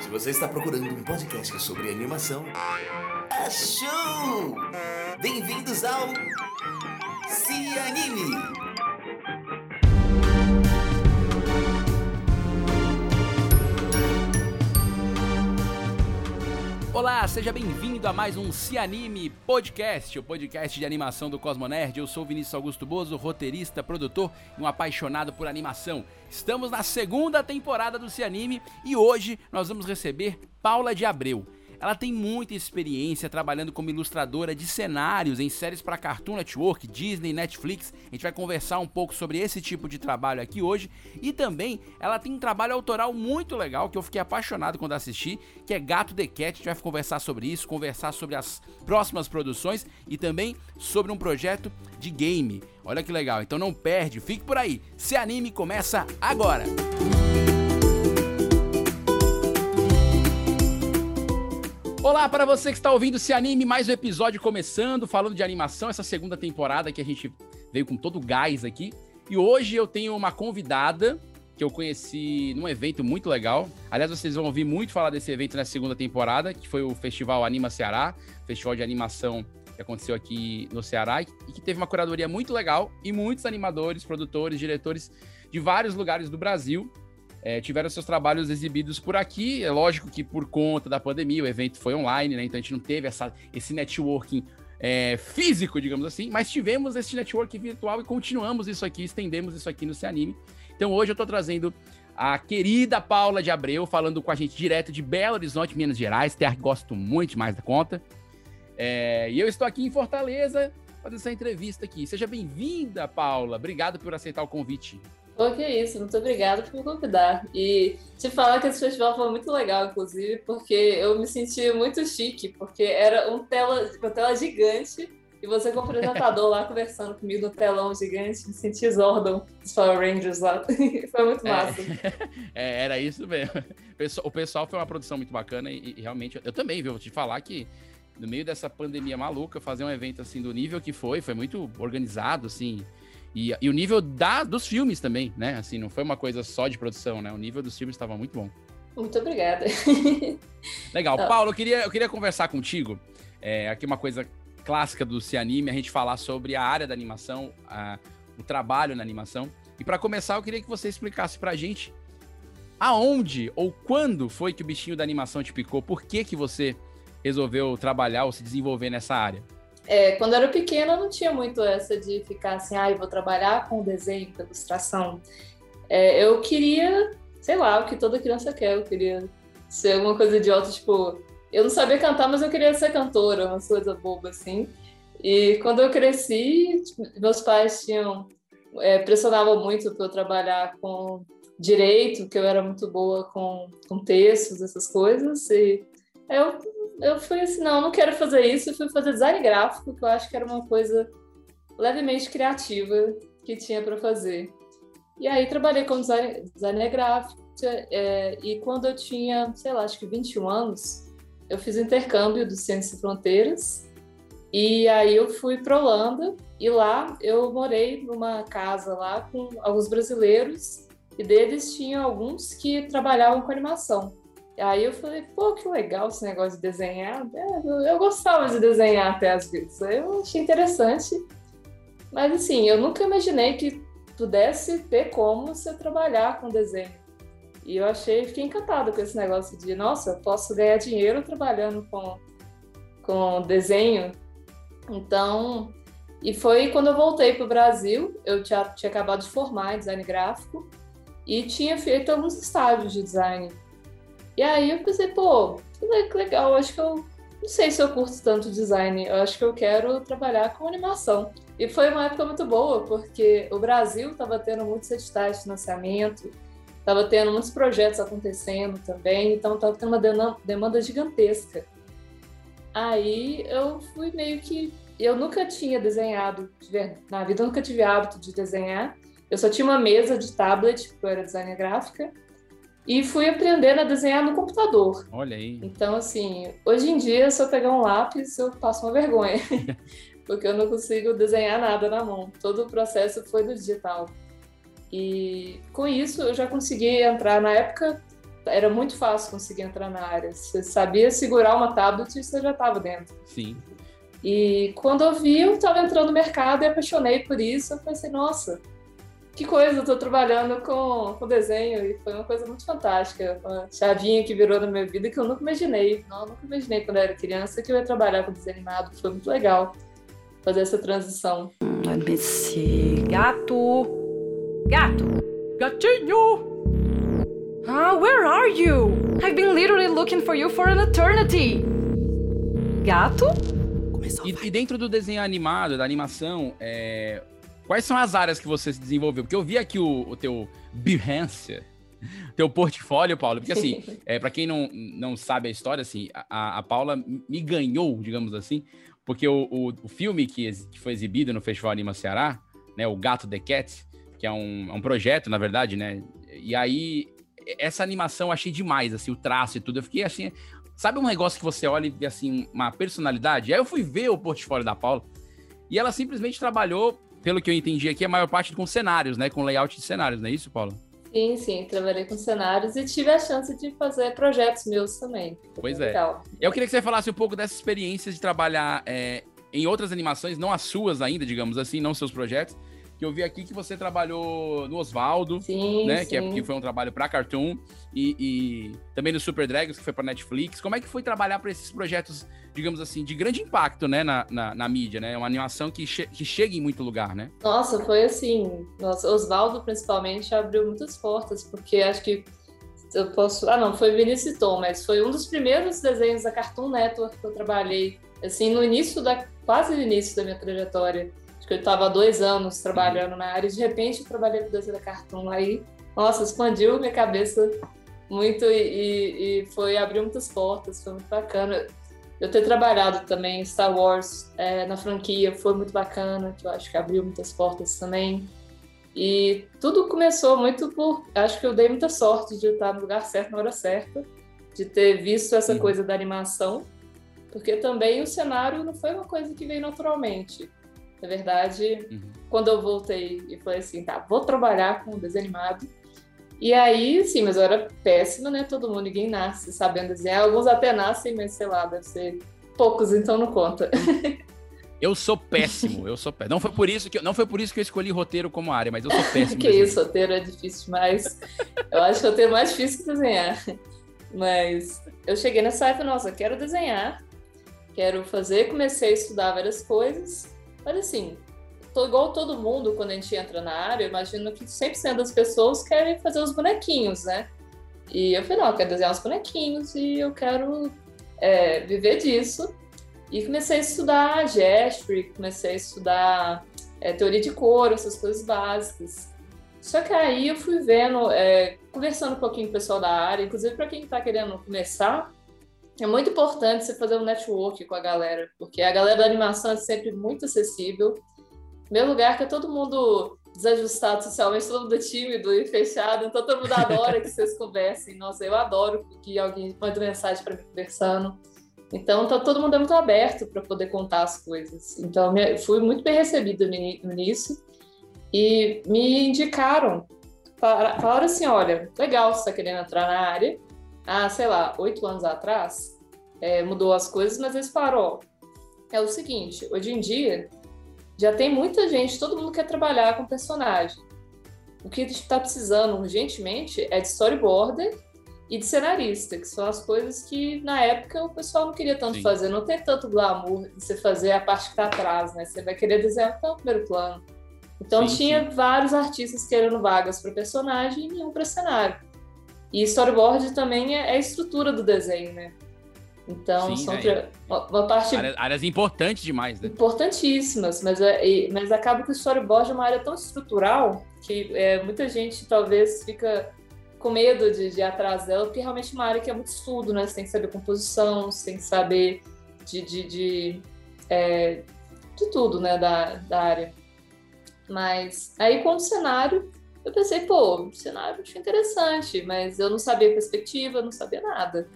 Se você está procurando um podcast sobre animação, achou! Bem-vindos ao Se Anime! Olá, seja bem-vindo a mais um Se Anime Podcast, o podcast de animação do Cosmonerd. Eu sou Vinícius Augusto Bozo, roteirista, produtor e um apaixonado por animação. Estamos na segunda temporada do Se Anime e hoje nós vamos receber Paula de Abreu. Ela tem muita experiência trabalhando como ilustradora de cenários em séries para Cartoon Network, Disney, Netflix. A gente vai conversar um pouco sobre esse tipo de trabalho aqui hoje. E também ela tem um trabalho autoral muito legal que eu fiquei apaixonado quando assisti, que é Gato The Cat. A gente vai conversar sobre isso, conversar sobre as próximas produções e também sobre um projeto de game. Olha que legal. Então não perde, fique por aí. Se anime começa agora. Música Olá para você que está ouvindo Se Anime, mais um episódio começando, falando de animação, essa segunda temporada que a gente veio com todo o gás aqui. E hoje eu tenho uma convidada que eu conheci num evento muito legal. Aliás, vocês vão ouvir muito falar desse evento na segunda temporada, que foi o Festival Anima Ceará, festival de animação que aconteceu aqui no Ceará e que teve uma curadoria muito legal e muitos animadores, produtores, diretores de vários lugares do Brasil é, tiveram seus trabalhos exibidos por aqui. É lógico que por conta da pandemia o evento foi online, né? Então a gente não teve essa, esse networking é, físico, digamos assim, mas tivemos esse networking virtual e continuamos isso aqui, estendemos isso aqui no Se Anime. Então hoje eu estou trazendo a querida Paula de Abreu falando com a gente direto de Belo Horizonte, Minas Gerais, terra que gosto muito mais da conta. É, e eu estou aqui em Fortaleza fazendo essa entrevista aqui. Seja bem-vinda, Paula. Obrigado por aceitar o convite. Pô, que isso, muito obrigada por me convidar. E te falar que esse festival foi muito legal, inclusive, porque eu me senti muito chique, porque era um tela, uma tela gigante e você com o apresentador lá conversando comigo no telão gigante, me senti Zordon dos Power Rangers lá. foi muito é. massa. É, era isso mesmo. O pessoal foi uma produção muito bacana e, e realmente, eu também, viu? Vou te falar que no meio dessa pandemia maluca, fazer um evento assim do nível que foi, foi muito organizado, assim. E, e o nível da, dos filmes também, né? Assim, não foi uma coisa só de produção, né? O nível dos filmes estava muito bom. Muito obrigada. Legal. Tá. Paulo, eu queria, eu queria conversar contigo. É, aqui uma coisa clássica do Se Anime, a gente falar sobre a área da animação, a, o trabalho na animação. E para começar, eu queria que você explicasse pra gente aonde ou quando foi que o bichinho da animação te picou? Por que, que você resolveu trabalhar ou se desenvolver nessa área? É, quando eu era pequena, não tinha muito essa de ficar assim, ah, eu vou trabalhar com desenho, com ilustração. É, eu queria, sei lá, o que toda criança quer, eu queria ser alguma coisa idiota, tipo, eu não sabia cantar, mas eu queria ser cantora, uma coisa boba assim. E quando eu cresci, tipo, meus pais tinham é, pressionavam muito para eu trabalhar com direito, que eu era muito boa com, com textos, essas coisas. E eu eu fui assim, não, não quero fazer isso, eu fui fazer design gráfico, que eu acho que era uma coisa levemente criativa que tinha para fazer. E aí trabalhei como design, designer gráfico, é, e quando eu tinha, sei lá, acho que 21 anos, eu fiz intercâmbio do Ciências e Fronteiras, e aí eu fui para Holanda, e lá eu morei numa casa lá com alguns brasileiros, e deles tinha alguns que trabalhavam com animação. Aí eu falei, pô, que legal esse negócio de desenhar. É, eu gostava de desenhar até às vezes. Eu achei interessante. Mas assim, eu nunca imaginei que pudesse ter como você trabalhar com desenho. E eu achei, fiquei encantada com esse negócio de, nossa, eu posso ganhar dinheiro trabalhando com, com desenho. Então, e foi quando eu voltei para o Brasil, eu já tinha acabado de formar em design gráfico e tinha feito alguns estágios de design e aí eu pensei, pô, que legal, acho que eu não sei se eu curto tanto design, eu acho que eu quero trabalhar com animação. E foi uma época muito boa, porque o Brasil estava tendo muitos editais de financiamento, estava tendo muitos projetos acontecendo também, então estava tendo uma demanda gigantesca. Aí eu fui meio que. Eu nunca tinha desenhado, na vida eu nunca tive hábito de desenhar. Eu só tinha uma mesa de tablet, porque eu era designer gráfica, e fui aprendendo a desenhar no computador. Olha aí. Então, assim, hoje em dia, se eu pegar um lápis, eu passo uma vergonha, porque eu não consigo desenhar nada na mão. Todo o processo foi do digital. E com isso eu já consegui entrar na época era muito fácil conseguir entrar na área. Você sabia segurar uma tablet e você já estava dentro. Sim. E quando eu vi, eu estava entrando no mercado e apaixonei por isso. Eu pensei, nossa, que coisa, eu estou trabalhando com, com desenho. E foi uma coisa muito fantástica. Uma chavinha que virou na minha vida que eu nunca imaginei. Não, nunca imaginei quando eu era criança que eu ia trabalhar com desenho animado. Foi muito legal fazer essa transição. Let me see. Gato! Gato! Gatinho! Ah, where are you? I've been literally looking for you for an eternity. Gato? E, e dentro do desenho animado, da animação, é, quais são as áreas que você se desenvolveu? Porque eu vi aqui o, o teu Behance, teu portfólio, Paulo. Porque assim, é, para quem não, não sabe a história, assim, a, a Paula me ganhou, digamos assim, porque o, o, o filme que, que, foi exibido no Festival Anima Ceará, né, o Gato The Cat, que é um, é um projeto, na verdade, né? E aí essa animação eu achei demais, assim, o traço e tudo. Eu fiquei assim, sabe um negócio que você olha e vê assim uma personalidade? Aí eu fui ver o portfólio da Paula e ela simplesmente trabalhou, pelo que eu entendi aqui, a maior parte com cenários, né, com layout de cenários, não é isso, Paula? Sim, sim, trabalhei com cenários e tive a chance de fazer projetos meus também. Pois é. Legal. Eu queria que você falasse um pouco dessa experiência de trabalhar é, em outras animações, não as suas ainda, digamos assim, não seus projetos, que eu vi aqui que você trabalhou no Osvaldo, né? Sim. Que, é, que foi um trabalho para Cartoon, e, e, também no Super Dragons, que foi para Netflix. Como é que foi trabalhar para esses projetos, digamos assim, de grande impacto, né, na, na, na mídia, né? Uma animação que, che que chega em muito lugar, né? Nossa, foi assim. Nossa, Osvaldo, principalmente, abriu muitas portas, porque acho que eu posso. Ah, não, foi Vinícius Tom, mas foi um dos primeiros desenhos da Cartoon Network que eu trabalhei, assim, no início da. quase no início da minha trajetória que eu estava há dois anos trabalhando na área, e de repente eu trabalhei com desenho da Cartoon, aí, nossa, expandiu minha cabeça muito e, e, foi abrir muitas portas, foi muito bacana. Eu ter trabalhado também em Star Wars é, na franquia foi muito bacana, que eu acho que abriu muitas portas também. E tudo começou muito por. Acho que eu dei muita sorte de estar no lugar certo na hora certa, de ter visto essa uhum. coisa da animação, porque também o cenário não foi uma coisa que veio naturalmente. Na verdade, uhum. quando eu voltei e falei assim, tá, vou trabalhar com desenho animado. E aí, sim, mas eu era péssima, né? Todo mundo, ninguém nasce sabendo desenhar. Alguns até nascem, mas sei lá, deve ser poucos, então não conta. Eu sou péssimo, eu sou péssimo. Não foi por isso que eu, não foi por isso que eu escolhi roteiro como área, mas eu sou péssimo. que isso, roteiro é difícil demais. eu acho que roteiro é mais difícil que desenhar. Mas eu cheguei nessa época, nossa, quero desenhar, quero fazer, comecei a estudar várias coisas. Olha assim, tô igual todo mundo quando a gente entra na área, eu imagino que 100% das pessoas querem fazer os bonequinhos, né? E eu falei, não, eu quero desenhar os bonequinhos e eu quero é, viver disso. E comecei a estudar gestury, comecei a estudar é, teoria de cor, essas coisas básicas. Só que aí eu fui vendo, é, conversando um pouquinho com o pessoal da área, inclusive para quem está querendo começar, é muito importante você fazer um network com a galera, porque a galera da animação é sempre muito acessível. Meu lugar que é todo mundo desajustado socialmente, todo mundo tímido e fechado, então todo mundo adora que vocês conversem. Nossa, eu adoro que alguém mande mensagem para mim conversando. Então, tá, todo mundo é muito aberto para poder contar as coisas. Então, fui muito bem recebida no início e me indicaram, falaram assim, olha, legal você está querendo entrar na área, há, sei lá, oito anos atrás, é, mudou as coisas, mas eles falaram, ó, é o seguinte, hoje em dia já tem muita gente, todo mundo quer trabalhar com personagem. O que a gente está precisando urgentemente é de storyboarder e de cenarista, que são as coisas que na época o pessoal não queria tanto Sim. fazer. Não tem tanto glamour de você fazer a parte que está atrás, né? Você vai querer desenhar até o primeiro plano. Então sim, tinha sim. vários artistas querendo vagas para personagem e nenhum para cenário. E storyboard também é, é a estrutura do desenho, né? Então, Sim, são é. uma parte. Áreas, áreas, importantes demais, né? Importantíssimas, mas, é, mas acaba que o storyboard é uma área tão estrutural que é, muita gente talvez fica com medo de, de ir atrás dela, porque realmente é uma área que é muito estudo, né? Você tem que saber composição, você tem que saber de, de, de, é, de tudo, né? Da, da área. Mas aí, com o cenário, eu pensei, pô, cenário achei interessante, mas eu não sabia perspectiva, não sabia nada.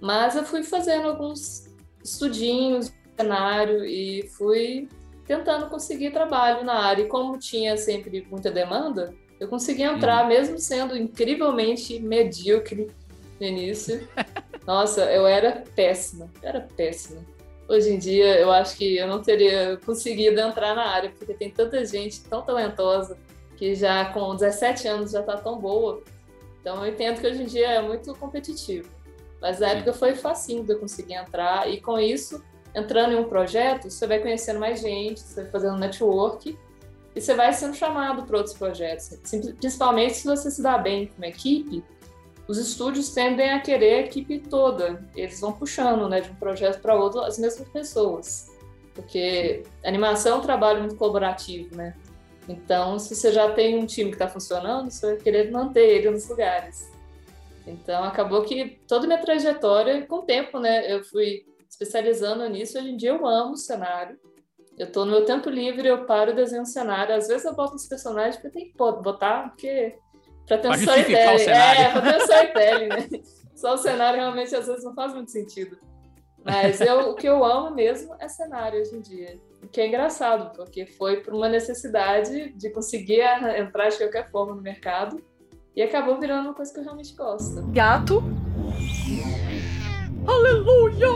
Mas eu fui fazendo alguns estudinhos cenário e fui tentando conseguir trabalho na área. E como tinha sempre muita demanda, Eu consegui entrar, mesmo sendo incrivelmente medíocre no início. Nossa, eu era péssima, era péssima. Hoje em dia, eu acho que eu não teria conseguido entrar na área, porque tem tanta gente tão talentosa que já com 17 anos já está tão boa. Então, eu entendo que hoje em dia é muito competitivo. Mas na época foi facinho de eu conseguir entrar, e com isso, entrando em um projeto, você vai conhecendo mais gente, você vai fazendo network, e você vai sendo chamado para outros projetos. Principalmente se você se dá bem com uma equipe, os estúdios tendem a querer a equipe toda. Eles vão puxando né, de um projeto para outro as mesmas pessoas. Porque animação é um trabalho muito colaborativo, né? Então, se você já tem um time que está funcionando, você vai querer manter ele nos lugares. Então, acabou que toda a minha trajetória, com o tempo, né, eu fui especializando nisso. Hoje em dia, eu amo cenário. Eu estou no meu tempo livre, eu paro e desenho cenário. Às vezes eu boto os personagens porque tem que botar, porque para ter um storytelling. É, para ter um storytelling, né? Só o cenário realmente às vezes não faz muito sentido. Mas eu, o que eu amo mesmo é cenário hoje em dia. O que é engraçado, porque foi por uma necessidade de conseguir entrar de qualquer forma no mercado e acabou virando uma coisa que eu realmente gosto. Gato. Aleluia!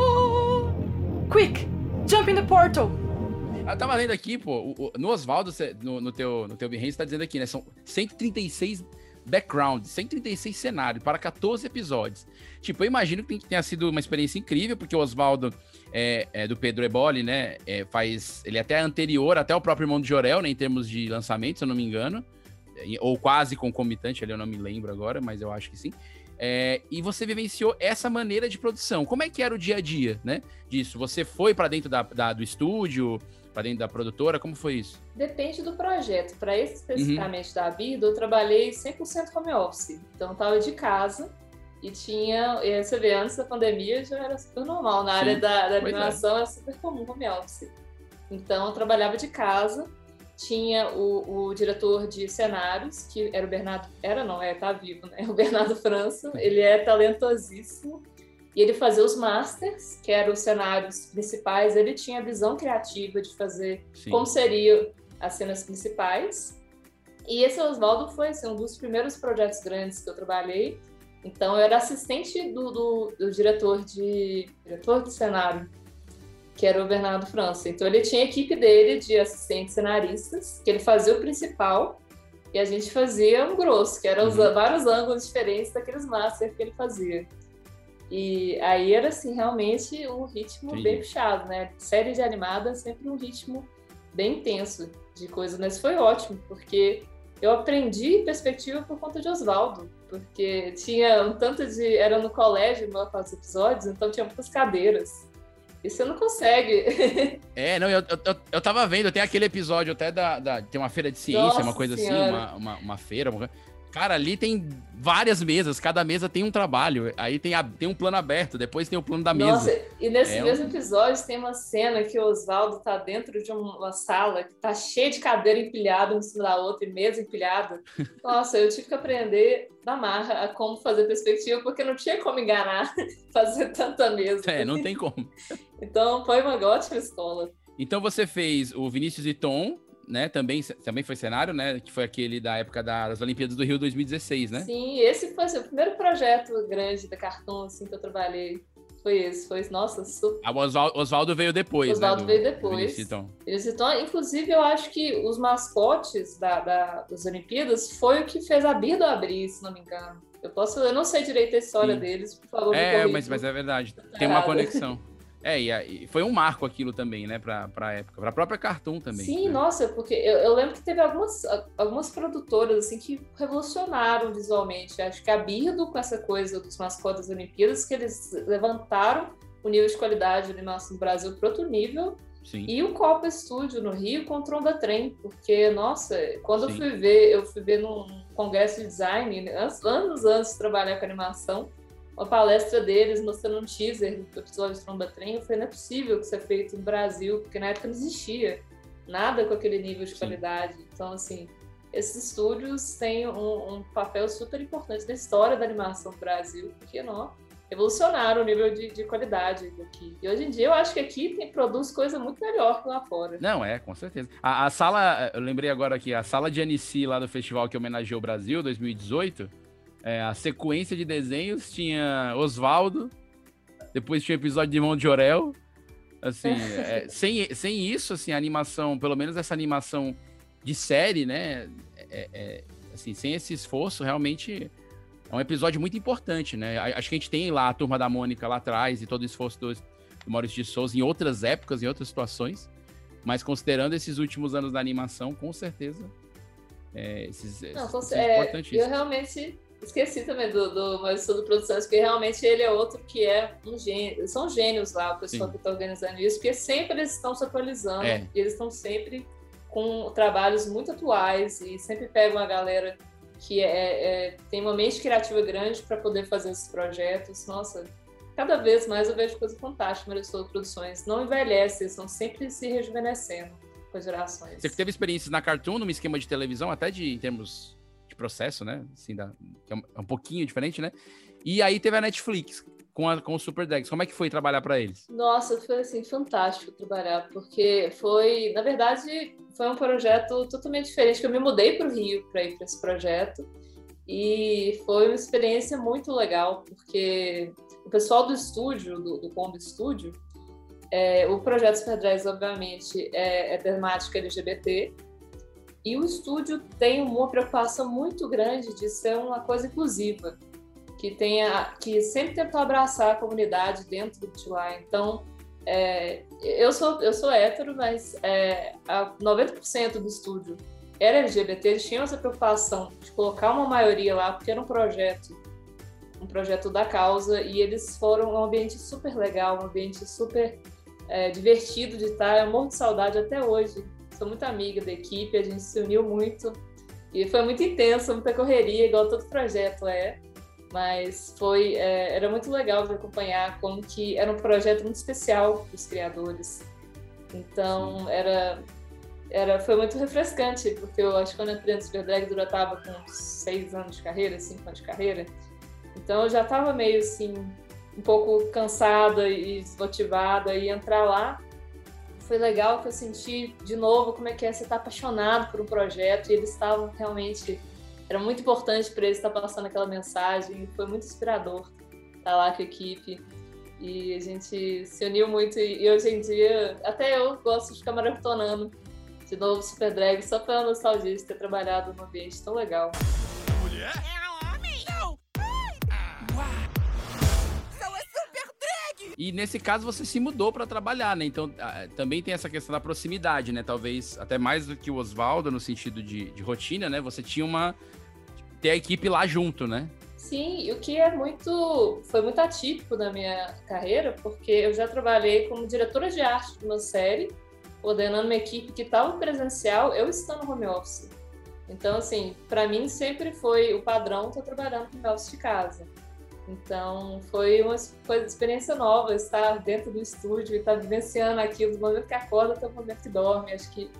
Quick, jump in the portal. Eu tava lendo aqui, pô, no Oswaldo, no, no, teu, no teu Behance, tá dizendo aqui, né? São 136 background, 136 cenários para 14 episódios. Tipo, eu imagino que tenha sido uma experiência incrível, porque o Oswaldo é, é, do Pedro Eboli, né? É, faz. Ele é até anterior, até o próprio irmão de Jorel, né? Em termos de lançamento, se eu não me engano. Ou quase concomitante, ali eu não me lembro agora, mas eu acho que sim. É, e você vivenciou essa maneira de produção. Como é que era o dia a dia, né? Disso? Você foi para dentro da, da, do estúdio? para dentro da produtora? Como foi isso? Depende do projeto. Para esse especificamente uhum. da vida, eu trabalhei 100% home office. Então, eu estava de casa e tinha. E você vê, antes da pandemia já era super normal. Na Sim. área da, da é. animação é. é super comum home office. Então, eu trabalhava de casa. Tinha o, o, diretor de cenários, que era o Bernardo. Era, não, é, tá vivo, né? O Bernardo França. Ele é talentosíssimo e ele fazia os masters, que eram os cenários principais, ele tinha a visão criativa de fazer Sim. como seriam as cenas principais. E esse Oswaldo foi assim, um dos primeiros projetos grandes que eu trabalhei. Então, eu era assistente do, do, do diretor, de, diretor de cenário, que era o Bernardo França. Então, ele tinha a equipe dele de assistentes cenaristas, que ele fazia o principal, e a gente fazia um grosso, que eram uhum. vários ângulos diferentes daqueles masters que ele fazia. E aí era assim, realmente um ritmo Entendi. bem puxado, né? Série de animada sempre um ritmo bem intenso de coisa, mas foi ótimo, porque eu aprendi perspectiva por conta de Oswaldo, porque tinha um tanto de. Era no colégio, no dos episódios, então tinha muitas cadeiras. E você não consegue. é, não, eu, eu, eu tava vendo, tem aquele episódio até da. da tem uma feira de ciência, Nossa uma coisa assim, senhora. assim, uma, uma, uma feira, uma Cara, ali tem várias mesas, cada mesa tem um trabalho. Aí tem, a, tem um plano aberto, depois tem o plano da Nossa, mesa. E nesse é mesmo um... episódio tem uma cena que o Oswaldo tá dentro de uma sala que tá cheia de cadeira empilhada uma em cima da outra e mesa empilhada. Nossa, eu tive que aprender na marra a como fazer perspectiva, porque não tinha como enganar fazer tanta mesa. É, não tem como. então foi uma ótima escola. Então você fez o Vinícius e Tom, né? Também, também foi cenário, né? Que foi aquele da época das Olimpíadas do Rio 2016, né? Sim, esse foi assim, o primeiro projeto grande da Cartoon, assim, que eu trabalhei. Foi esse, foi, nossa, super... Ah, o Oswaldo veio depois, Oswaldo né? veio depois. Então. inclusive, eu acho que os mascotes da, da, das Olimpíadas foi o que fez a Birdo abrir, se não me engano. Eu posso, eu não sei direito a história Sim. deles, por favor. É, mas, mas é verdade. Tem uma conexão. É, e, foi um marco aquilo também, né, pra, pra época, pra própria Cartoon também. Sim, né? nossa, porque eu, eu, lembro que teve algumas, algumas produtoras, assim, que revolucionaram visualmente. Acho que a Birdo, com essa coisa dos mascotes das Olimpíadas, que eles levantaram o nível de qualidade de animação no Brasil para outro nível. Sim. E o Copa Studio no Rio com o Tronda Trem, porque, nossa, quando Sim. eu fui ver, eu fui ver num congresso de design, anos antes de trabalhar com animação, uma palestra deles mostrando um teaser do episódio de Tromba Trem. Eu falei, não é possível que isso é feito no Brasil, porque na época não existia nada com aquele nível de Sim. qualidade. Então, assim, esses estúdios têm um, um, papel super importante na história da animação do Brasil, porque não, revolucionaram o nível de, de qualidade aqui. E hoje em dia eu acho que aqui tem, produz coisa muito melhor que lá fora. Não, é, com certeza. A, a sala, eu lembrei agora aqui, a sala de Anici lá do festival que homenageou o Brasil, 2018, é, a sequência de desenhos tinha Oswaldo, depois tinha o episódio de Mão de Orel. Assim, é, sem, sem isso, assim, a animação, pelo menos essa animação de série, né? É, é, assim, sem esse esforço, realmente é um episódio muito importante, né? Acho que a gente tem lá a turma da Mônica lá atrás e todo o esforço do, do Maurício de Souza em outras épocas, em outras situações. Mas considerando esses últimos anos da animação, com certeza. É, esses, Não, esses é, eu realmente esqueci também do, do Maurício do Produções, porque realmente ele é outro que é um gênio. São gênios lá, o pessoal Sim. que está organizando isso, porque sempre eles estão se atualizando é. e eles estão sempre com trabalhos muito atuais e sempre pegam a galera que é, é, tem uma mente criativa grande para poder fazer esses projetos. Nossa, cada vez mais eu vejo coisa fantástica nas suas produções. Não envelhecem, estão sempre se rejuvenescendo com as gerações. Você teve experiências na Cartoon, num esquema de televisão, até de em termos de processo, né? Assim, da, é, é um pouquinho diferente, né? E aí teve a Netflix com, a, com o Super Drags. Como é que foi trabalhar para eles? Nossa, foi assim fantástico trabalhar, porque foi, na verdade, foi um projeto totalmente diferente. Que eu me mudei para o Rio para ir para esse projeto e foi uma experiência muito legal, porque o pessoal do estúdio, do, do Combo Studio, é, o projeto Super Drags, obviamente, é, é temática LGBT, e o estúdio tem uma preocupação muito grande de ser uma coisa inclusiva que tenha, que sempre tentou abraçar a comunidade dentro de lá. Então, é, eu sou eu sou hétero, mas é, 90% do estúdio era LGBT. Eles tinham essa preocupação de colocar uma maioria lá, porque era um projeto, um projeto da causa, e eles foram um ambiente super legal, um ambiente super é, divertido de estar. Eu morro de saudade até hoje. Sou muito amiga da equipe, a gente se uniu muito. E foi muito intenso, muita correria, igual todo projeto é mas foi é, era muito legal de acompanhar como que era um projeto muito especial para os criadores. Então era era foi muito refrescante porque eu acho que quando eu entrei no Super Drag eu já estava com seis anos de carreira, cinco anos de carreira. Então eu já estava meio assim um pouco cansada e desmotivada e entrar lá foi legal que eu senti de novo como é que é você estar tá apaixonado por um projeto e eles estavam realmente era muito importante para eles estar passando aquela mensagem. Foi muito inspirador estar lá com a equipe. E a gente se uniu muito. E hoje em dia, até eu gosto de ficar maratonando de novo Super Drag só pela nostalgia de ter trabalhado num ambiente tão legal. Mulher? E nesse caso você se mudou para trabalhar, né? Então também tem essa questão da proximidade, né? Talvez até mais do que o Oswaldo no sentido de, de rotina, né? Você tinha uma ter a equipe lá junto, né? Sim, o que é muito foi muito atípico na minha carreira, porque eu já trabalhei como diretora de arte de uma série, coordenando uma equipe que estava presencial, eu estando no home office. Então, assim, para mim sempre foi o padrão estar trabalhando no home office de casa. Então, foi uma coisa, experiência nova estar dentro do estúdio e estar vivenciando aquilo do momento que acorda até o momento que dorme. Acho que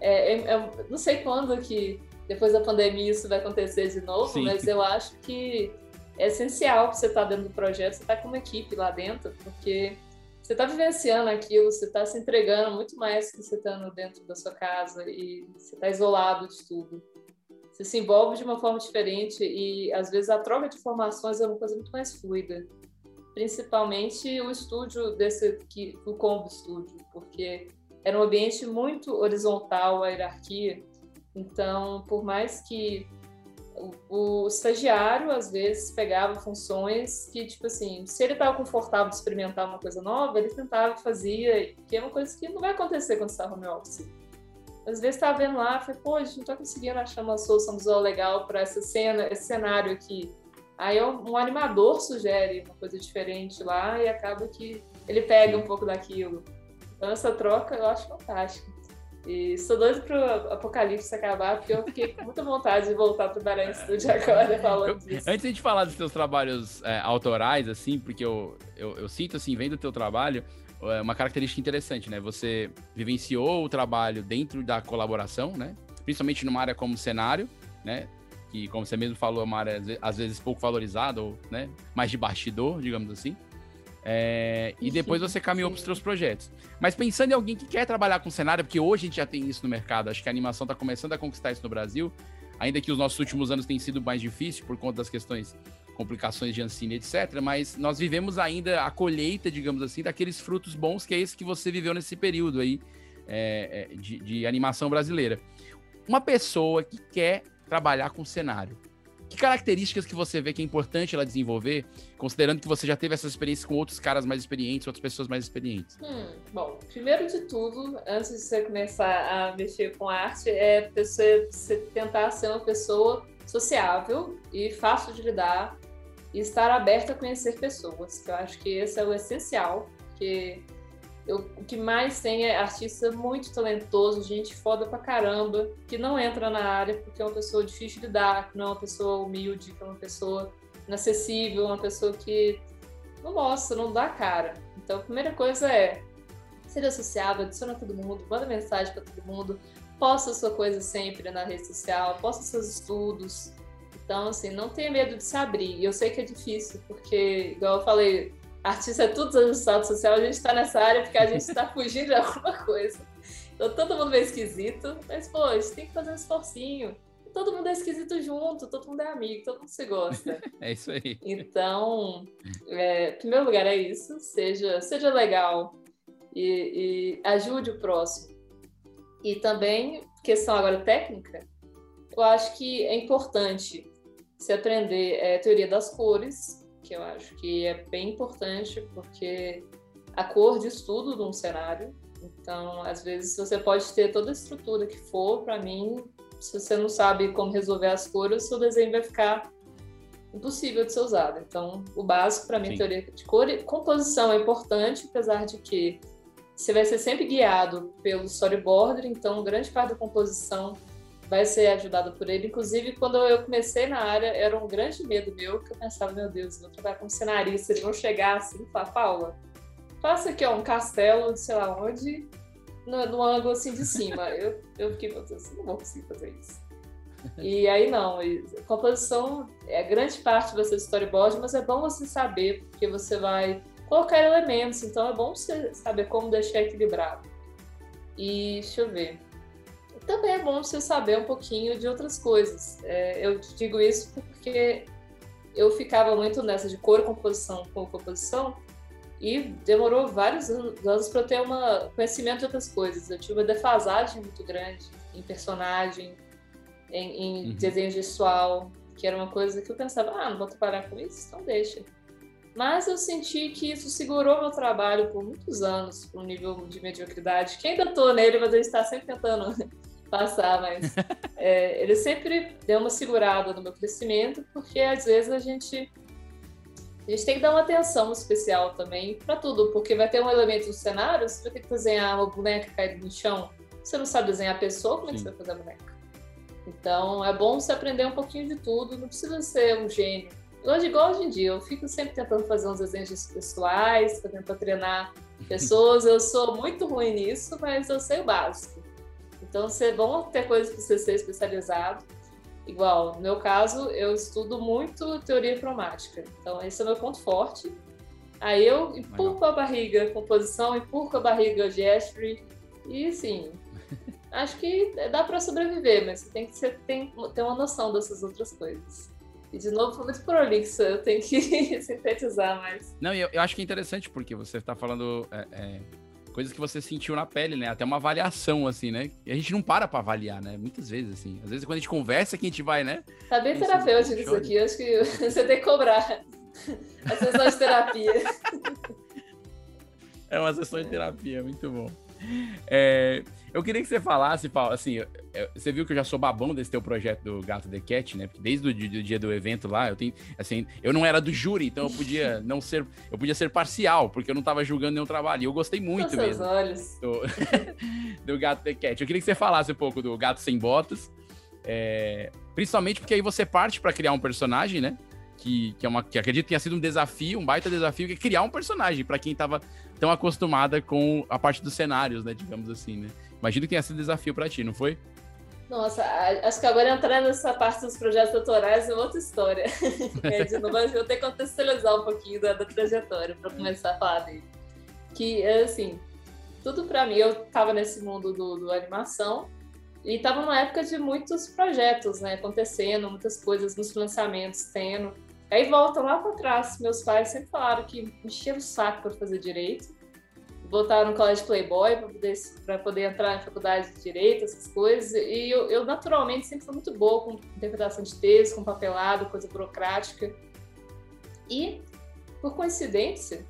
é, é, é, não sei quando que depois da pandemia isso vai acontecer de novo, Sim. mas eu acho que é essencial para você estar tá dentro do projeto, você estar tá com uma equipe lá dentro, porque você está vivenciando aquilo, você está se entregando muito mais que você estando dentro da sua casa e você está isolado de tudo. Você se envolve de uma forma diferente e às vezes a troca de informações é uma coisa muito mais fluida. Principalmente o estúdio desse que o Combo Studio, porque era um ambiente muito horizontal a hierarquia então, por mais que o, o, estagiário às vezes pegava funções que, tipo assim, se ele estava confortável de experimentar uma coisa nova, ele tentava, fazia, que é uma coisa que não vai acontecer quando está home office. Às vezes estava vendo lá, falei, pô, a gente não está conseguindo achar uma solução visual legal para essa cena, esse cenário aqui. Aí um animador sugere uma coisa diferente lá e acaba que ele pega um pouco daquilo. Então essa troca eu acho fantástica. E sou doido pro apocalipse acabar, porque eu fiquei com muita vontade de voltar pro em estúdio agora falando disso. Antes de falar dos teus trabalhos é, autorais, assim, porque eu, eu, eu, sinto, assim, vendo o teu trabalho, uma característica interessante, né? Você vivenciou o trabalho dentro da colaboração, né? Principalmente numa área como cenário, né? que, como você mesmo falou, é uma área às vezes pouco valorizada, ou né, mais de bastidor, digamos assim. É, e depois você caminhou para os seus projetos. Mas pensando em alguém que quer trabalhar com cenário, porque hoje a gente já tem isso no mercado, acho que a animação está começando a conquistar isso no Brasil, ainda que os nossos últimos anos tenham sido mais difíceis por conta das questões, complicações de Ancine, etc. Mas nós vivemos ainda a colheita, digamos assim, daqueles frutos bons que é esse que você viveu nesse período aí é, é de, de animação brasileira. Uma pessoa que quer trabalhar com cenário, que características que você vê que é importante ela desenvolver, considerando que você já teve essa experiência com outros caras mais experientes, outras pessoas mais experientes? Hum, bom, primeiro de tudo, antes de você começar a mexer com arte, é você, você tentar ser uma pessoa sociável e fácil de lidar e estar aberta a conhecer pessoas, que eu acho que esse é o essencial, porque eu, o que mais tem é artista muito talentoso, gente foda pra caramba, que não entra na área porque é uma pessoa difícil de lidar, que não é uma pessoa humilde, que é uma pessoa inacessível, uma pessoa que não mostra, não dá cara. Então a primeira coisa é ser associável, adiciona todo mundo, manda mensagem para todo mundo, posta sua coisa sempre na rede social, posta seus estudos. Então, assim, não tenha medo de se abrir. E eu sei que é difícil, porque, igual eu falei, artista é tudo ajustado social, a gente está nessa área porque a gente está fugindo de alguma coisa. Então todo mundo é esquisito, mas pô, a gente tem que fazer um esforcinho. Todo mundo é esquisito junto, todo mundo é amigo, todo mundo se gosta. é isso aí. Então, é, em primeiro lugar é isso, seja, seja legal e, e ajude o próximo. E também, questão agora técnica, eu acho que é importante se aprender é, teoria das cores, que eu acho que é bem importante, porque a cor diz tudo num cenário. Então, às vezes, você pode ter toda a estrutura que for, para mim, se você não sabe como resolver as cores, seu desenho vai ficar impossível de ser usado. Então, o básico para mim, Sim. teoria de cor e composição é importante, apesar de que você vai ser sempre guiado pelo storyboard, então grande parte da composição vai ser ajudado por ele. Inclusive, quando eu comecei na área, era um grande medo meu, que eu pensava, meu Deus, vou trabalhar como cenarista, eles vão chegar assim e falar, Paula, faça aqui ó, um castelo de sei lá onde, no, no ângulo assim de cima. eu, eu fiquei, meu Deus, não vou conseguir fazer isso. E aí não, composição é grande parte do seu storyboard, mas é bom você saber, porque você vai colocar elementos, então é bom você saber como deixar equilibrado. E deixa eu ver também é bom você saber um pouquinho de outras coisas. É, eu digo isso porque eu ficava muito nessa de cor, composição, cor, composição, e demorou vários anos para eu ter um conhecimento de outras coisas. Eu tive uma defasagem muito grande em personagem, em, em uhum. desenho gestual, que era uma coisa que eu pensava, ah, não vou trabalhar com isso, então deixa. Mas eu senti que isso segurou meu trabalho por muitos anos, para um nível de mediocridade, que ainda estou nele, mas gente está sempre tentando passar, mas é, ele sempre deu uma segurada no meu crescimento, porque às vezes a gente a gente tem que dar uma atenção especial também para tudo, porque vai ter um elemento no cenário, você vai ter que desenhar uma boneca caída no chão. Você não sabe desenhar a pessoa, como é que você vai fazer a boneca? Então é bom você aprender um pouquinho de tudo, não precisa ser um gênio. Hoje, igual hoje em dia, eu fico sempre tentando fazer uns desenhos pessoais, tentando treinar pessoas. Eu sou muito ruim nisso, mas eu sei o básico. Então, você, vão ter coisas para você ser especializado. Igual, no meu caso, eu estudo muito teoria cromática. Então, esse é o meu ponto forte. Aí eu empurro a barriga composição, empurro a barriga gestury. E, assim, acho que dá para sobreviver, mas você tem que ser, tem, ter uma noção dessas outras coisas. E, de novo, foi muito prolixo, eu tenho que sintetizar mais. Não, eu, eu acho que é interessante, porque você está falando... É, é coisas que você sentiu na pele, né? Até uma avaliação, assim, né? E a gente não para pra avaliar, né? Muitas vezes, assim. Às vezes, quando a gente conversa, que a gente vai, né? Tá bem terapêutico isso aqui. Acho que você tem que cobrar a sessão de terapia. É uma sessão de terapia, muito bom. É, eu queria que você falasse, Paulo, assim, você viu que eu já sou babão desse teu projeto do Gato The Cat, né? Porque desde o dia do evento lá, eu tenho, assim, eu não era do júri, então eu podia não ser, eu podia ser parcial, porque eu não tava julgando nenhum trabalho. E eu gostei muito Nossa, mesmo olhos. Do, do Gato The Cat. Eu queria que você falasse um pouco do Gato Sem Botas, é, principalmente porque aí você parte para criar um personagem, né? Que, que, é uma, que acredito que tenha sido um desafio, um baita desafio, que é criar um personagem para quem estava tão acostumada com a parte dos cenários, né? Digamos assim, né? Imagino que tenha sido desafio para ti, não foi? Nossa, acho que agora entrar nessa parte dos projetos autorais é outra história. é, de novo, eu vou ter que contextualizar um pouquinho da, da trajetória para começar a falar dele. Que, assim, tudo para mim, eu estava nesse mundo do, do animação e estava numa época de muitos projetos, né, acontecendo, muitas coisas nos lançamentos tendo. Aí volta lá para trás, meus pais sempre falaram que encheram o saco para fazer direito botaram no colégio Playboy para poder, poder entrar na faculdade de Direito, essas coisas. E eu, eu, naturalmente, sempre fui muito boa com interpretação de texto, com papelado, coisa burocrática. E, por coincidência,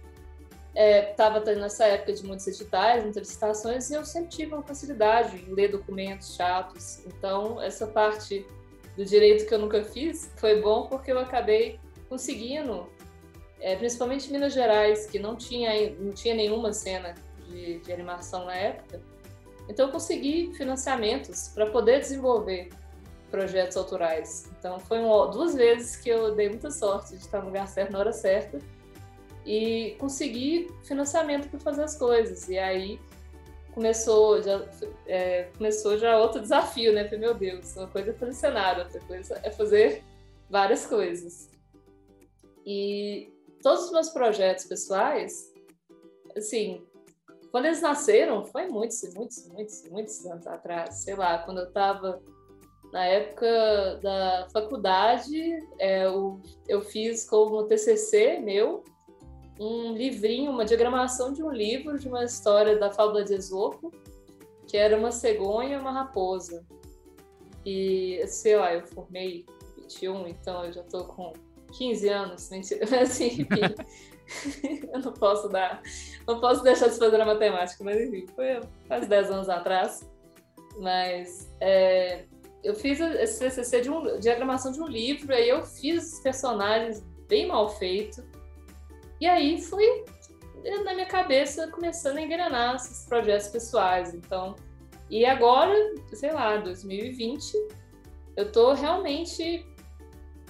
estava é, nessa época de muitos editais, muitas licitações, e eu sempre tive uma facilidade em ler documentos chatos. Então, essa parte do direito que eu nunca fiz foi bom porque eu acabei conseguindo é, principalmente Minas Gerais, que não tinha, não tinha nenhuma cena de, de animação na época. Então, eu consegui financiamentos para poder desenvolver projetos autorais. Então, foi um, duas vezes que eu dei muita sorte de estar no lugar certo na hora certa e consegui financiamento para fazer as coisas. E aí começou já, é, começou já outro desafio, né? Falei, meu Deus, uma coisa é fazer cenário, outra coisa é fazer várias coisas. E todos os meus projetos pessoais, assim, quando eles nasceram, foi muitos, muitos, muitos, muitos anos atrás. Sei lá, quando eu estava na época da faculdade, é, eu, eu fiz como TCC meu um livrinho, uma diagramação de um livro de uma história da fábula de Esopo, que era uma cegonha e uma raposa. E, sei lá, eu formei 21, então eu já estou com 15 anos, mentira, mas assim, eu não posso dar, não posso deixar de fazer a matemática, mas enfim, foi quase 10 anos atrás. Mas é, eu fiz esse TCC de um, diagramação de um livro, aí eu fiz personagens bem mal feito, e aí fui na minha cabeça começando a engrenar esses projetos pessoais. Então, e agora, sei lá, 2020, eu tô realmente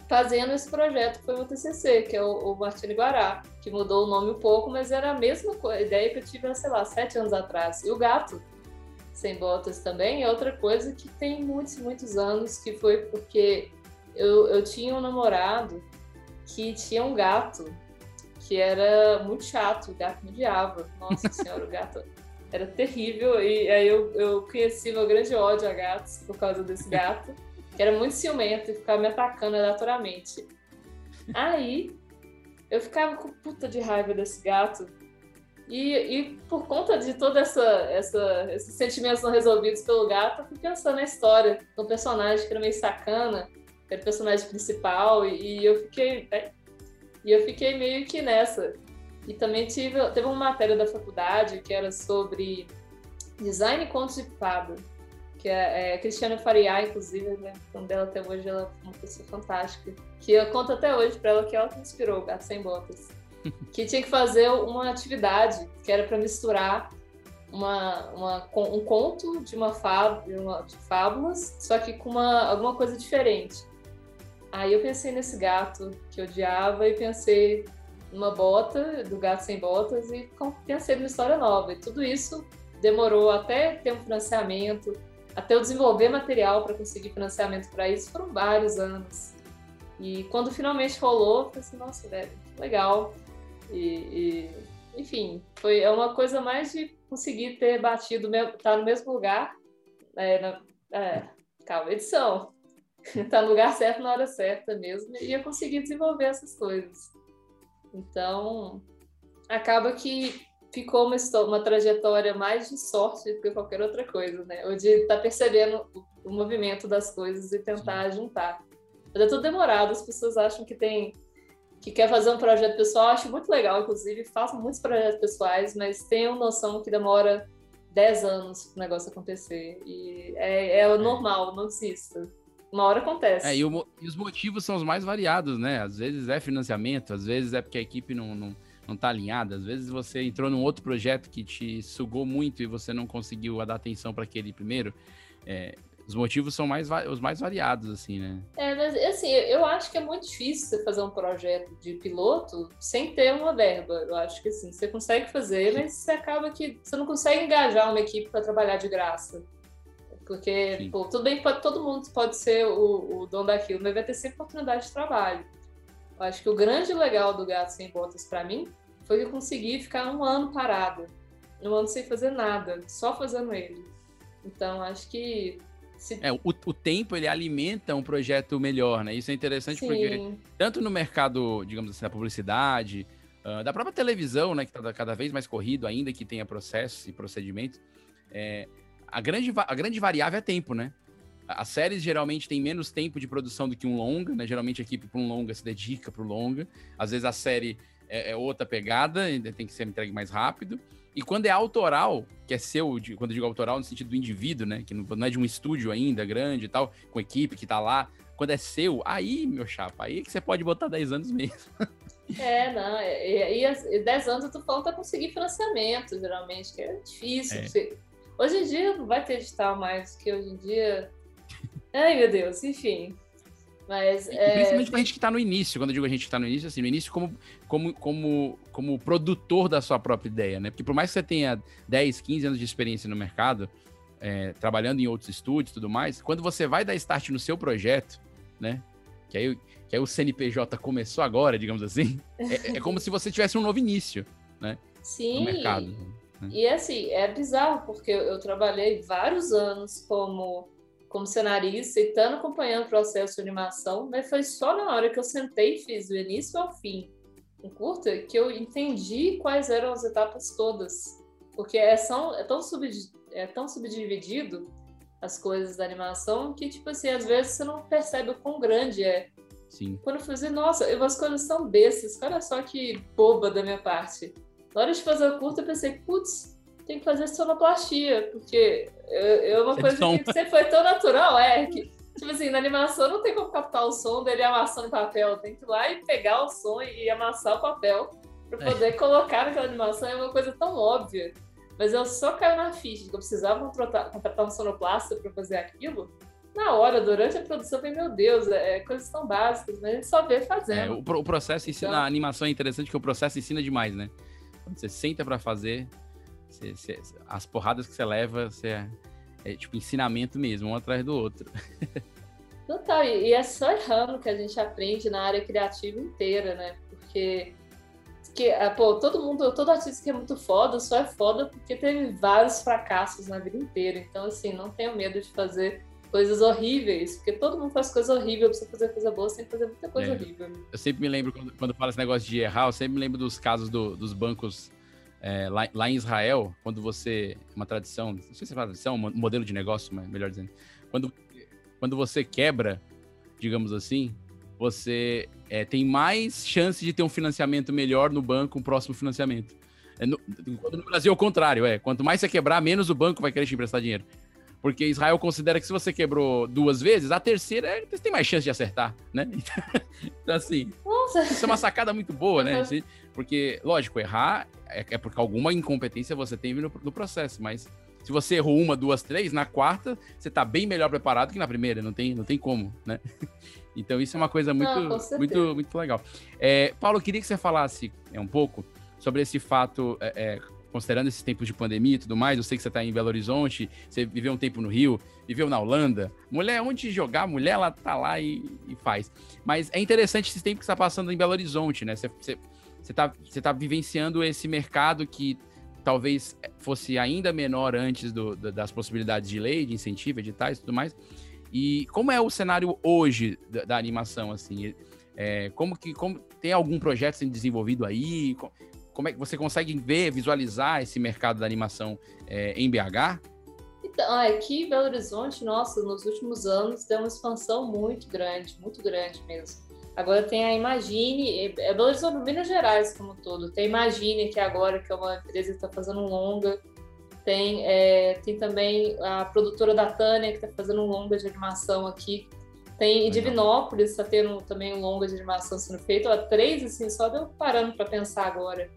fazendo esse projeto que foi o TCC, que é o, o Martini Guará, que mudou o nome um pouco, mas era a mesma ideia que eu tive, sei lá, sete anos atrás. E o Gato Sem Botas também é outra coisa que tem muitos, muitos anos, que foi porque eu, eu tinha um namorado que tinha um gato que era muito chato, o gato me odiava. Nossa senhora, o gato era terrível. E aí eu, eu conheci meu grande ódio a gatos por causa desse gato que era muito ciumento e ficava me atacando aleatoriamente. Aí eu ficava com puta de raiva desse gato. E, e por conta de todos essa, essa, esses sentimentos não resolvidos pelo gato, eu fui pensando na história do personagem que era meio sacana, que era o personagem principal, e, e eu fiquei. É, e eu fiquei meio que nessa. E também tive, teve uma matéria da faculdade que era sobre design e contos de fada que é, é Cristiana Fariá, inclusive, né? O nome dela até hoje, ela é uma pessoa fantástica. Que eu conto até hoje para ela que ela que inspirou o Gato Sem Botas. que tinha que fazer uma atividade que era para misturar uma, uma, um conto de uma, fábula, de fábulas, só que com uma, alguma coisa diferente. Aí eu pensei nesse gato que eu odiava e pensei numa bota, do gato sem botas, e pensei numa história nova. E tudo isso demorou até ter um financiamento, até eu desenvolver material para conseguir financiamento para isso foram vários anos. E quando finalmente rolou, eu falei assim, nossa, velho, legal. E, e, enfim, foi é uma coisa mais de conseguir ter batido, estar tá no mesmo lugar, é, na, é, calma, edição, tá no lugar certo na hora certa mesmo, e eu consegui desenvolver essas coisas. Então, acaba que ficou uma, uma trajetória mais de sorte do que qualquer outra coisa, né? Ou de estar tá percebendo o, movimento das coisas e tentar Sim. juntar. Mas é tudo demorado, as pessoas acham que tem que quer fazer um projeto pessoal, acho muito legal, inclusive, faço muitos projetos pessoais, mas tenho noção que demora 10 anos para o negócio acontecer. E é, é é. normal, não desista. Uma hora acontece. É, e, o, e, os motivos são os mais variados, né? Às vezes é financiamento, às vezes é porque a equipe não, não não tá alinhada. Às vezes você entrou num outro projeto que te sugou muito e você não conseguiu dar atenção para aquele primeiro. É, os motivos são mais, os mais variados, assim, né? É, mas assim, eu acho que é muito difícil você fazer um projeto de piloto sem ter uma verba. Eu acho que assim, você consegue fazer, mas você acaba que você não consegue engajar uma equipe para trabalhar de graça. Porque, pô, tudo bem que todo mundo pode ser o, o dono daquilo, mas vai ter sempre oportunidade de trabalho. Eu acho que o grande legal do Gato Sem Botas para mim foi que eu consegui ficar um ano parada. Um ano sem fazer nada, só fazendo ele. Então, acho que se... É, o, o, tempo ele alimenta um projeto melhor, né? Isso é interessante Sim. porque tanto no mercado, digamos assim, da publicidade, uh, da própria televisão, né, que está cada vez mais corrido ainda, que tenha processos e procedimentos, é, a, grande, a grande variável é tempo, né? As séries geralmente têm menos tempo de produção do que um longa, né? Geralmente a equipe para um longa se dedica para o longa. Às vezes a série é, é outra pegada, tem que ser entregue mais rápido. E quando é autoral, que é seu, quando eu digo autoral no sentido do indivíduo, né? Que não é de um estúdio ainda grande e tal, com equipe que tá lá. Quando é seu, aí, meu chapa, aí é que você pode botar 10 anos mesmo. É, não. E, e, 10 anos tu falta conseguir financiamento, geralmente, que é difícil. É. Hoje em dia não vai ter edital mais, que hoje em dia. Ai, meu Deus, enfim. Mas, é... Principalmente pra gente que tá no início, quando eu digo a gente que tá no início, assim, no início como, como, como, como produtor da sua própria ideia, né? Porque por mais que você tenha 10, 15 anos de experiência no mercado, é, trabalhando em outros estúdios e tudo mais, quando você vai dar start no seu projeto, né? Que aí, que aí o CNPJ começou agora, digamos assim, é, é como se você tivesse um novo início, né? Sim. No mercado. Né? E assim, é bizarro, porque eu, eu trabalhei vários anos como como cenarista e estando acompanhando o processo de animação, mas foi só na hora que eu sentei e fiz do início ao fim um curta que eu entendi quais eram as etapas todas. Porque é, são, é, tão, sub, é tão subdividido as coisas da animação que, tipo assim, às vezes você não percebe o quão grande é. Sim. Quando eu falei, nossa, as coisas são bestas, olha só que boba da minha parte. Na hora de fazer o curta, eu pensei, putz, tem que fazer sonoplastia, porque é uma coisa que sempre foi tão natural, é que, tipo assim, na animação não tem como captar o som dele amassando papel, tem que ir lá e pegar o som e amassar o papel para poder é. colocar naquela animação, é uma coisa tão óbvia. Mas eu só caio na ficha que eu precisava contratar, contratar um sonoplasta para fazer aquilo. Na hora, durante a produção, eu falei, meu Deus, é, é coisas tão básicas, mas a gente só vê fazendo. É, o, o processo ensina, então, a animação é interessante que o processo ensina demais, né? Quando você senta para fazer, você, você, as porradas que você leva, é, é, tipo ensinamento mesmo, um atrás do outro. Total, e é só errando que a gente aprende na área criativa inteira, né? Porque que, ah, pô, todo mundo, todo artista que é muito foda, só é foda porque teve vários fracassos na vida inteira. Então, assim, não tenho medo de fazer coisas horríveis, porque todo mundo faz coisa horrível, precisa fazer coisa boa, sem fazer muita coisa é. horrível. Eu sempre me lembro, quando, quando fala esse negócio de errar, eu sempre me lembro dos casos do, dos bancos é, lá, lá, em Israel, quando você. Uma tradição, não sei se é uma tradição, um modelo de negócio, melhor dizendo. Quando, quando você quebra, digamos assim, você é, tem mais chance de ter um financiamento melhor no banco, um próximo financiamento. É, no, no Brasil é o contrário, é. Quanto mais você quebrar, menos o banco vai querer te emprestar dinheiro. Porque Israel considera que se você quebrou duas vezes, a terceira é, você tem mais chance de acertar, né? Então, assim, Nossa. isso é uma sacada muito boa, né? Uhum. Porque, lógico, errar é, é porque alguma incompetência você tem no, no, processo, mas se você errou uma, duas, três, na quarta, você tá bem melhor preparado que na primeira, não tem, não tem como, né? Então isso é uma coisa muito, não, muito, muito legal. É, Paulo, eu queria que você falasse é, um pouco sobre esse fato é, é considerando esses tempos de pandemia e tudo mais, eu sei que você está em Belo Horizonte, você viveu um tempo no Rio, viveu na Holanda. Mulher, onde jogar, mulher, ela tá lá e, e faz. Mas é interessante esse tempo que você está passando em Belo Horizonte, né? Você, você, você, tá, você tá vivenciando esse mercado que talvez fosse ainda menor antes do, das possibilidades de lei, de incentivo, editais e tudo mais. E como é o cenário hoje da, da animação, assim? É, como que como, tem algum projeto sendo desenvolvido aí? Como é que você consegue ver, visualizar esse mercado da animação é, em BH? Então, aqui em Belo Horizonte, nossa, nos últimos anos deu uma expansão muito grande, muito grande mesmo. Agora tem a Imagine, é Belo Horizonte, Minas Gerais como um todo. Tem a Imagine, que é agora, que é uma empresa que está fazendo um longa. Tem, é, tem também a produtora da Tânia, que está fazendo um longa de animação aqui. Tem em Divinópolis, está tendo também um longa de animação sendo feito. Ó, três, assim, só deu parando para pensar agora.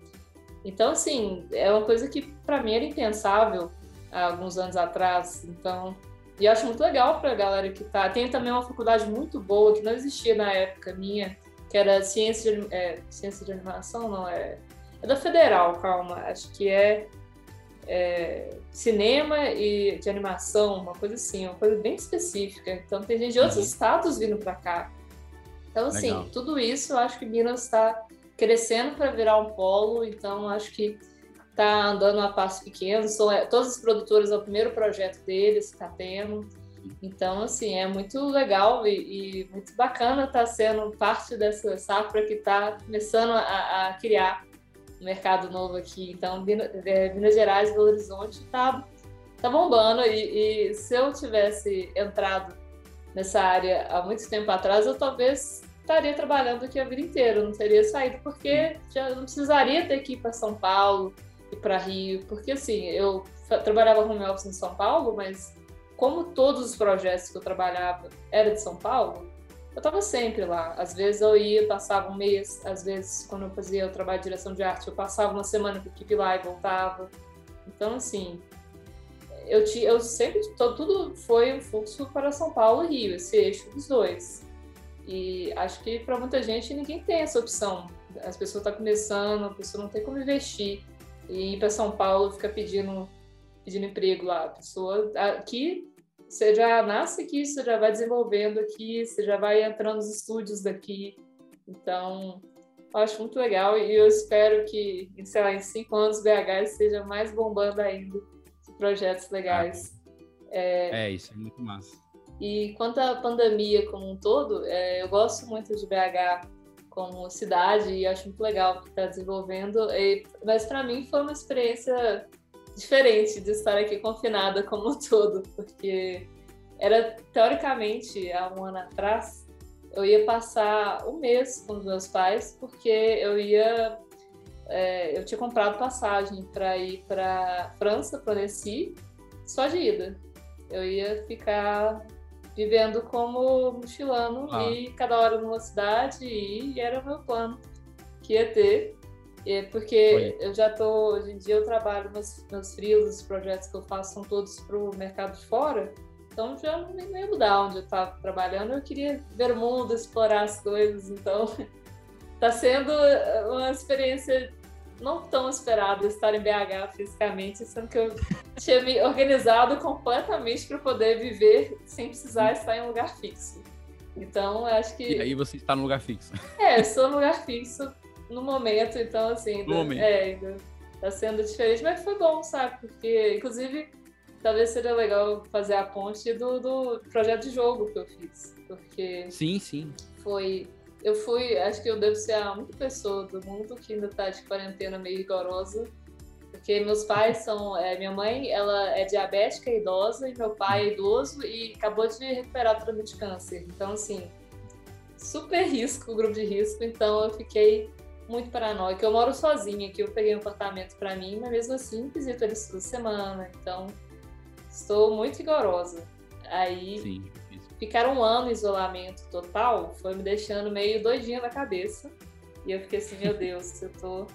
Então, assim, é uma coisa que para mim era impensável há alguns anos atrás. Então, e eu acho muito legal para a galera que tá. Tem também uma faculdade muito boa que não existia na época minha, que era ciência de, é, ciência de animação, não é, é da Federal, calma. Acho que é é, cinema e de animação, uma coisa assim, uma coisa bem específica. Então tem gente de outros uhum. estados vindo para cá. Então, assim, Legal. tudo isso eu acho que Minas está crescendo para virar um polo, então acho que está andando a passo pequeno. São, é, todos os produtores, é o primeiro projeto deles que está tendo. Então, assim, é muito legal e, e muito bacana estar tá sendo parte dessa safra que está começando a, a, criar mercado novo aqui. Então, é, Minas Gerais, Belo Horizonte está tá bombando. E, e, se eu tivesse entrado nessa área há muito tempo atrás, eu talvez estaria trabalhando aqui a vida inteira, não teria saído, porque já não precisaria ter que ir para São Paulo e para Rio, porque assim, eu trabalhava home office em São Paulo, mas como todos os projetos que eu trabalhava era de São Paulo, eu estava sempre lá. Às vezes eu ia, passava um mês, às vezes quando eu fazia o trabalho de direção de arte, eu passava uma semana com a equipe lá e voltava. Então, assim, eu, te, eu sempre, tudo foi um fluxo para São Paulo e Rio, esse eixo dos dois. E acho que para muita gente ninguém tem essa opção. As pessoas estão tá começando, a pessoa não tem como investir. E ir para São Paulo ficar pedindo pedindo emprego lá. A pessoa aqui, você já nasce aqui, você já vai desenvolvendo aqui, você já vai entrando nos estúdios daqui. Então, eu acho muito legal e eu espero que, sei lá, em cinco anos BH seja mais bombando ainda de projetos legais. É, é isso, é muito massa. E quanto à pandemia como um todo, é, eu gosto muito de BH como cidade e acho muito legal que está desenvolvendo. E, mas para mim foi uma experiência diferente de estar aqui confinada como um todo, porque era teoricamente há um ano atrás eu ia passar um mês com os meus pais porque eu ia é, eu tinha comprado passagem para ir para França, para Annecy, só de ida. Eu ia ficar vivendo como mochilano ah. e cada hora numa cidade e, e era o meu plano que ia ter. É porque eu já tô, hoje em dia eu trabalho, meus, meus frios, os projetos que eu faço são todos para o mercado de fora, então já não, não ia mudar onde eu estava trabalhando, eu queria ver o mundo, explorar as coisas, então está sendo uma experiência não tão esperada estar em BH fisicamente, sendo que eu tinha me organizado completamente para poder viver sem precisar estar em um lugar fixo. Então, acho que. E aí você está no lugar fixo. É, estou no lugar fixo no momento, então assim, ainda, é, ainda tá sendo diferente, mas foi bom, sabe? Porque, inclusive, talvez seria legal fazer a ponte do, do projeto de jogo que eu fiz. Porque. Sim, sim. Foi. Eu fui, acho que eu devo ser a única pessoa do mundo que ainda tá de quarentena meio rigorosa. Porque meus pais são. É, minha mãe, ela é diabética, idosa, e meu pai é idoso e acabou de recuperar tratamento de câncer. Então, assim, super risco, grupo de risco. Então, eu fiquei muito paranoica. Eu moro sozinha aqui, eu peguei um apartamento para mim, mas mesmo assim visito eles toda semana, então estou muito rigorosa. Aí Sim, ficar um ano em isolamento total foi me deixando meio doidinha da cabeça. E eu fiquei assim, meu Deus, eu tô.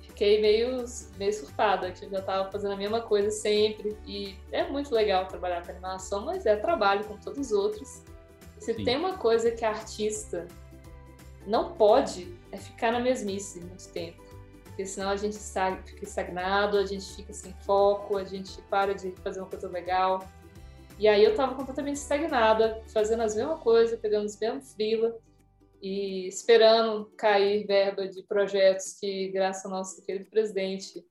Fiquei meio, meio surtada, que eu já tava fazendo a mesma coisa sempre. E é muito legal trabalhar com animação, mas é trabalho como todos os outros. Se Sim. tem uma coisa que artista não pode é ficar na mesmice muito tempo. Porque senão a gente fica estagnado, a gente fica sem foco, a gente para de fazer uma coisa legal. E aí eu tava completamente estagnada, fazendo as mesmas coisas, pegando os mesmos frila e esperando cair verba de projetos que, graças ao nosso querido presidente,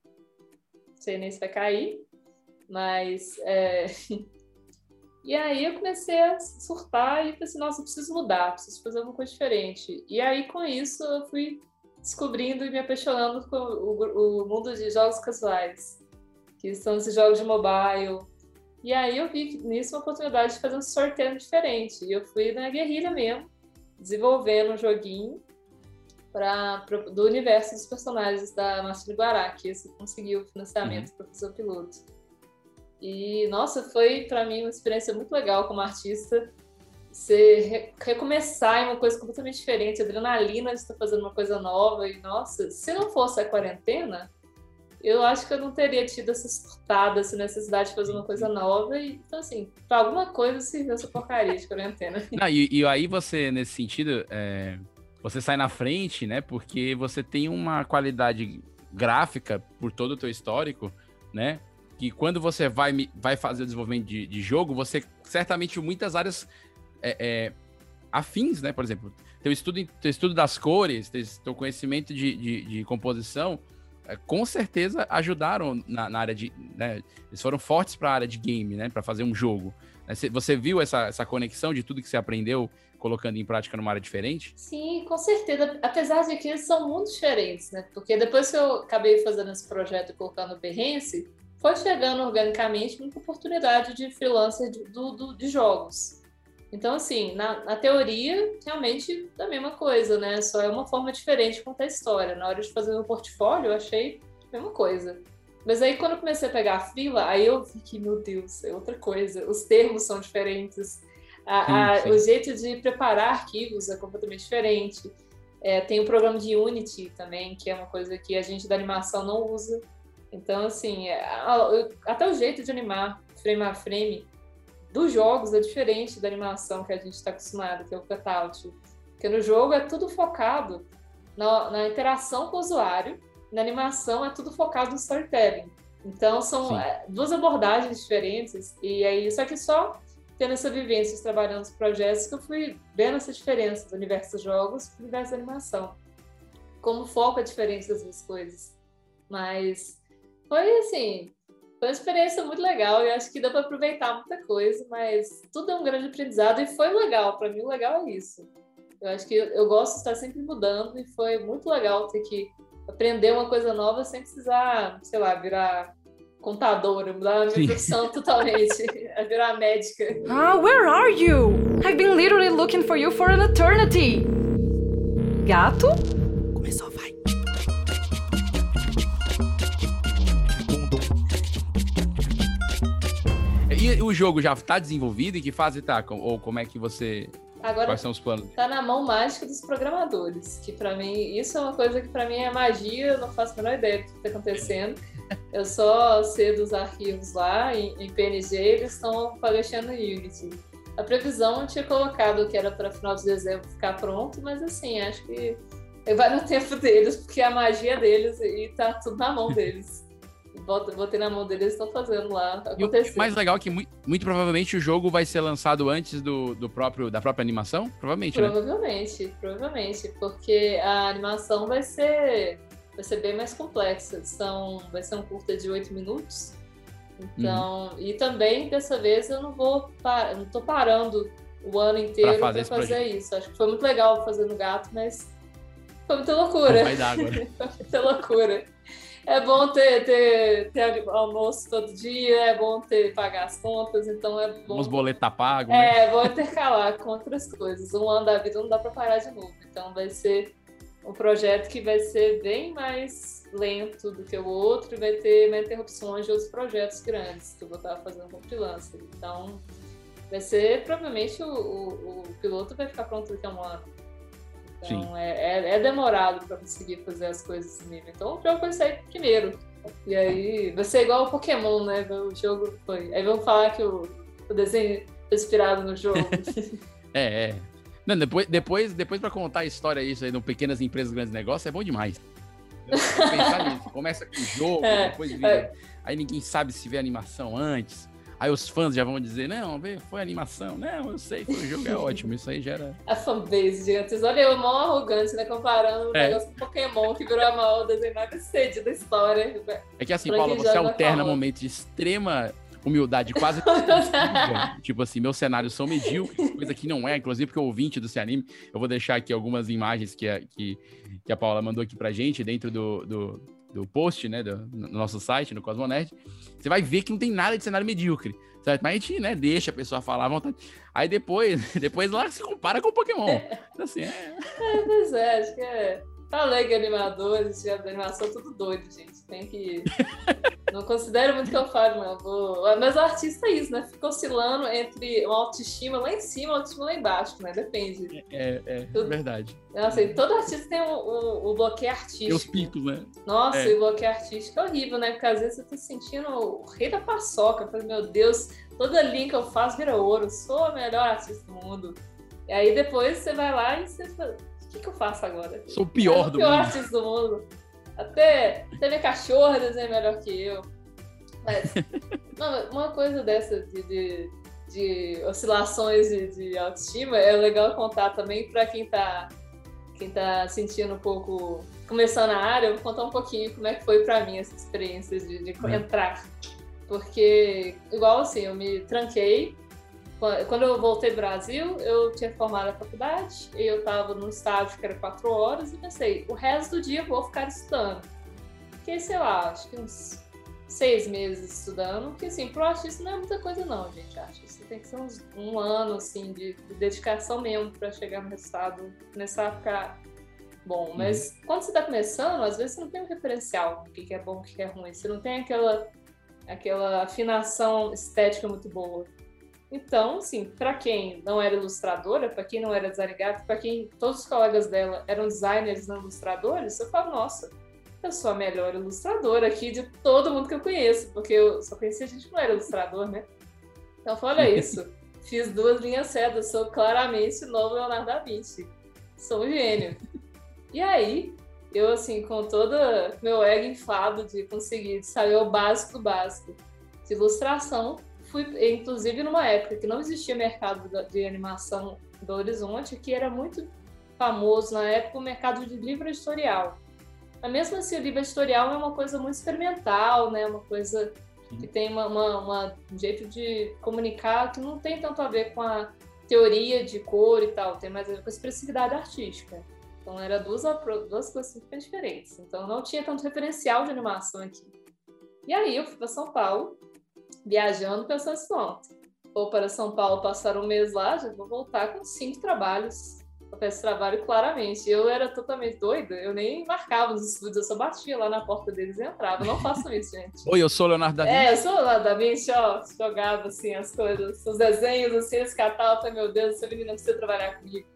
não sei nem se vai cair, mas é... E aí eu comecei a surtar e pensei, nossa, eu preciso mudar, preciso fazer alguma coisa diferente. E aí com isso eu fui descobrindo e me apaixonando com o, o mundo de jogos casuais, que são esses jogos de mobile. E aí eu vi nisso uma oportunidade de fazer um sorteio diferente. E eu fui na guerrilha mesmo, desenvolvendo um joguinho pra, pra do universo dos personagens da Márcia Guará, que esse conseguiu o financiamento uhum. para fazer o piloto. E, nossa, foi para mim uma experiência muito legal como artista. Você recomeçar em uma coisa completamente diferente, adrenalina de estar fazendo uma coisa nova. E, nossa, se não fosse a quarentena, eu acho que eu não teria tido essa surtada, essa necessidade de fazer uma coisa nova. E, então, assim, para alguma coisa serviu essa porcaria de quarentena. Não, e, e, aí você, nesse sentido, é, você sai na frente, né? Porque você tem uma qualidade gráfica por todo o teu histórico, né? Que quando você vai, vai fazer o desenvolvimento de, de jogo, você certamente muitas áreas é, é, afins, né? Por exemplo, teu estudo, teu estudo das cores, teu, teu conhecimento de, de, de composição, é, com certeza ajudaram na, na área de. Né? Eles foram fortes para a área de game, né? Para fazer um jogo. Né, Você, você viu essa, essa conexão de tudo que você aprendeu colocando em prática numa área diferente? Sim, com certeza. Apesar de que eles são muito diferentes, né? Porque depois que eu acabei fazendo esse projeto e colocando o Behance, foi chegando organicamente muita oportunidade de freelancer de, do, do- de jogos. Então, assim, na, na teoria, realmente é a mesma coisa, né? Só é uma forma diferente de contar a história. Na hora de fazer o portfólio, eu achei a mesma coisa. Mas aí, quando eu comecei a pegar a fila, aí eu vi que, meu Deus, é outra coisa. Os termos são diferentes. A- a- Sim, sim. O jeito de preparar arquivos é completamente diferente. É, tem o programa de Unity também, que é uma coisa que a gente da animação não usa. Então, assim, é, a- até o jeito de animar frame a frame dos jogos é diferente da animação que a gente está acostumado, que é o cutout. Porque no jogo é tudo focado na, na interação com o usuário, na animação é tudo focado no storytelling. Então, são Sim. é, duas abordagens diferentes, e aí, só que só tendo essa vivência trabalhando nos projetos que eu fui vendo essa diferença do universo dos jogos para o universo da animação. Como foco é diferente das duas coisas. Mas foi assim, foi uma experiência muito legal e acho que dá para aproveitar muita coisa, mas tudo é um grande aprendizado e foi legal. Para mim, o legal é isso. Eu acho que eu, eu gosto de estar sempre mudando e foi muito legal ter que aprender uma coisa nova sem precisar, sei lá, virar contadora, mudar a minha Sim. profissão totalmente, a virar médica. Ah, where are you? I've been literally looking for you for an eternity. Gato? O jogo já tá desenvolvido? Em que fase tá? Com- Ou como é que você. Agora Quais são os planos? tá na mão mágica dos programadores, que pra mim, isso é uma coisa que pra mim é magia, eu não faço a menor ideia do que tá acontecendo. Eu só sei dos arquivos lá em, em PNG, eles estão no Unity. A previsão eu tinha colocado que era para final de dezembro ficar pronto, mas assim, acho que vai no tempo deles, porque a magia deles e tá tudo na mão deles. Botei na mão deles, eles estão fazendo lá E o mais legal é que muito, muito provavelmente o jogo vai ser lançado antes do, do próprio, da própria animação? Provavelmente, né? Provavelmente, provavelmente, porque a animação vai ser vai ser bem mais complexa. São, vai ser um curta de oito minutos. Então, Uhum. e também dessa vez eu não vou pa- eu não tô parando o ano inteiro Pra para fazer fazer, isso. Acho que foi muito legal fazer no gato, mas foi muita loucura. Foi muita loucura. É bom ter, ter, ter almoço todo dia, é bom ter pagar as contas, então é bom. Os boletos tá pago, né? É, vou intercalar com outras coisas. Um ano da vida não dá para parar de novo. Então vai ser um projeto que vai ser bem mais lento do que o outro e vai ter mais interrupções de outros projetos grandes que eu vou estar fazendo com freelancer. Então vai ser, provavelmente, o, o, o piloto vai ficar pronto daqui a um ano. Então é, é, é demorado para conseguir fazer as coisas mesmo. Então o jogo vai sair primeiro. E aí vai ser igual o Pokémon, né? O jogo foi. Aí vão falar que o, o desenho foi inspirado no jogo. É, é. Não, depois, depois, depois pra contar a história isso aí no Pequenas Empresas Grandes Negócios é bom demais. Pensar nisso. Começa com o jogo, É, depois vira. Aí ninguém sabe se vê animação antes. Aí os fãs já vão dizer, não, foi animação. Não, eu sei, foi o jogo, é ótimo. Isso aí já era. A fanbase gigantesca. Olha, eu mó arrogante, né? Comparando o É. negócio com Pokémon, que virou a maior desenho mais cedo da história. É que assim, Paula, você alterna momentos de extrema humildade, quase que tipo assim, meus cenários são medíocres, coisa que não é, inclusive porque o ouvinte do Anime, eu vou deixar aqui algumas imagens que a, que, que a Paula mandou aqui pra gente, dentro do, do, do post, né, do, no nosso site, no Cosmonerd. Você vai ver que não tem nada de cenário medíocre, certo? Mas a gente, né, deixa a pessoa falar à vontade. Aí depois, depois lá se compara com o Pokémon. Então, assim, é... É, pois é, acho que é. Falei que animadores de animação tudo doido, gente. Tem que. Não considero muito o que eu falo, não. Vou... Mas o artista é isso, né? Fica oscilando entre uma autoestima lá em cima e uma autoestima lá embaixo, né? Depende. É, é, Tudo- verdade. Nossa, e todo artista tem o, o, o bloqueio artístico. E os picos, né? Nossa, É. e o bloqueio artístico é horrível, né? Porque às vezes você tá sentindo o rei da paçoca. Eu falei, meu Deus, toda linha que eu faço vira ouro. Sou a melhor artista do mundo. E aí depois você vai lá e você fala, o que, que eu faço agora? Sou o pior do pior mundo. artista do mundo. Até, até minha cachorra desenha melhor que eu. Mas, uma coisa dessa de, de, de oscilações de, de, autoestima é legal contar também para quem está quem tá sentindo um pouco começando a área, eu vou contar um pouquinho como é que foi para mim essa experiência de, de uhum. entrar. Porque, igual assim, eu me tranquei. Quando eu voltei do Brasil, eu tinha formado a faculdade eu estava num estágio que era quatro horas e pensei, o resto do dia eu vou ficar estudando. Fiquei, sei lá, acho que uns seis meses estudando, que assim, pro artista não é muita coisa não, gente. Artista tem que ser uns, um ano, assim, de, de dedicação mesmo para chegar no resultado, começar a ficar bom. Uhum. Mas uhum. quando você está começando, às vezes você não tem um referencial o que é bom, o que é ruim. Você não tem aquela, aquela afinação estética muito boa. Então, assim, para quem não era ilustradora, para quem não era designer para quem todos os colegas dela eram designers não ilustradores, eu falo, nossa, eu sou a melhor ilustradora aqui de todo mundo que eu conheço, porque eu só conhecia gente que não era ilustrador, né? Então, olha isso. Fiz duas linhas certas, sou claramente o novo Leonardo da Vinci. Sou um gênio. E aí, eu, assim, com todo meu ego inflado de conseguir saber o básico do básico de ilustração, fui, inclusive, numa época que não existia mercado de animação do Horizonte, que era muito famoso na época o mercado de livro editorial. Mas mesmo assim, o livro editorial é uma coisa muito experimental, né? Uma coisa que tem uma, uma, uma, um jeito de comunicar que não tem tanto a ver com a teoria de cor e tal, tem mais a ver com a expressividade artística. Então, era duas, duas coisas super diferentes. Então, não tinha tanto referencial de animação aqui. E aí, eu fui para São Paulo, viajando, pensando assim, pronto, vou para São Paulo passar um mês lá, já vou voltar com cinco trabalhos para esse trabalho claramente. Eu era totalmente doida, eu nem marcava os estudos, eu só batia lá na porta deles e entrava. não faço isso, gente. Oi, eu sou Leonardo da Vinci. É, eu sou Leonardo da Vinci, ó, jogava assim as coisas, os desenhos, assim, eles catavam, falei, meu Deus, essa menina precisa trabalhar comigo.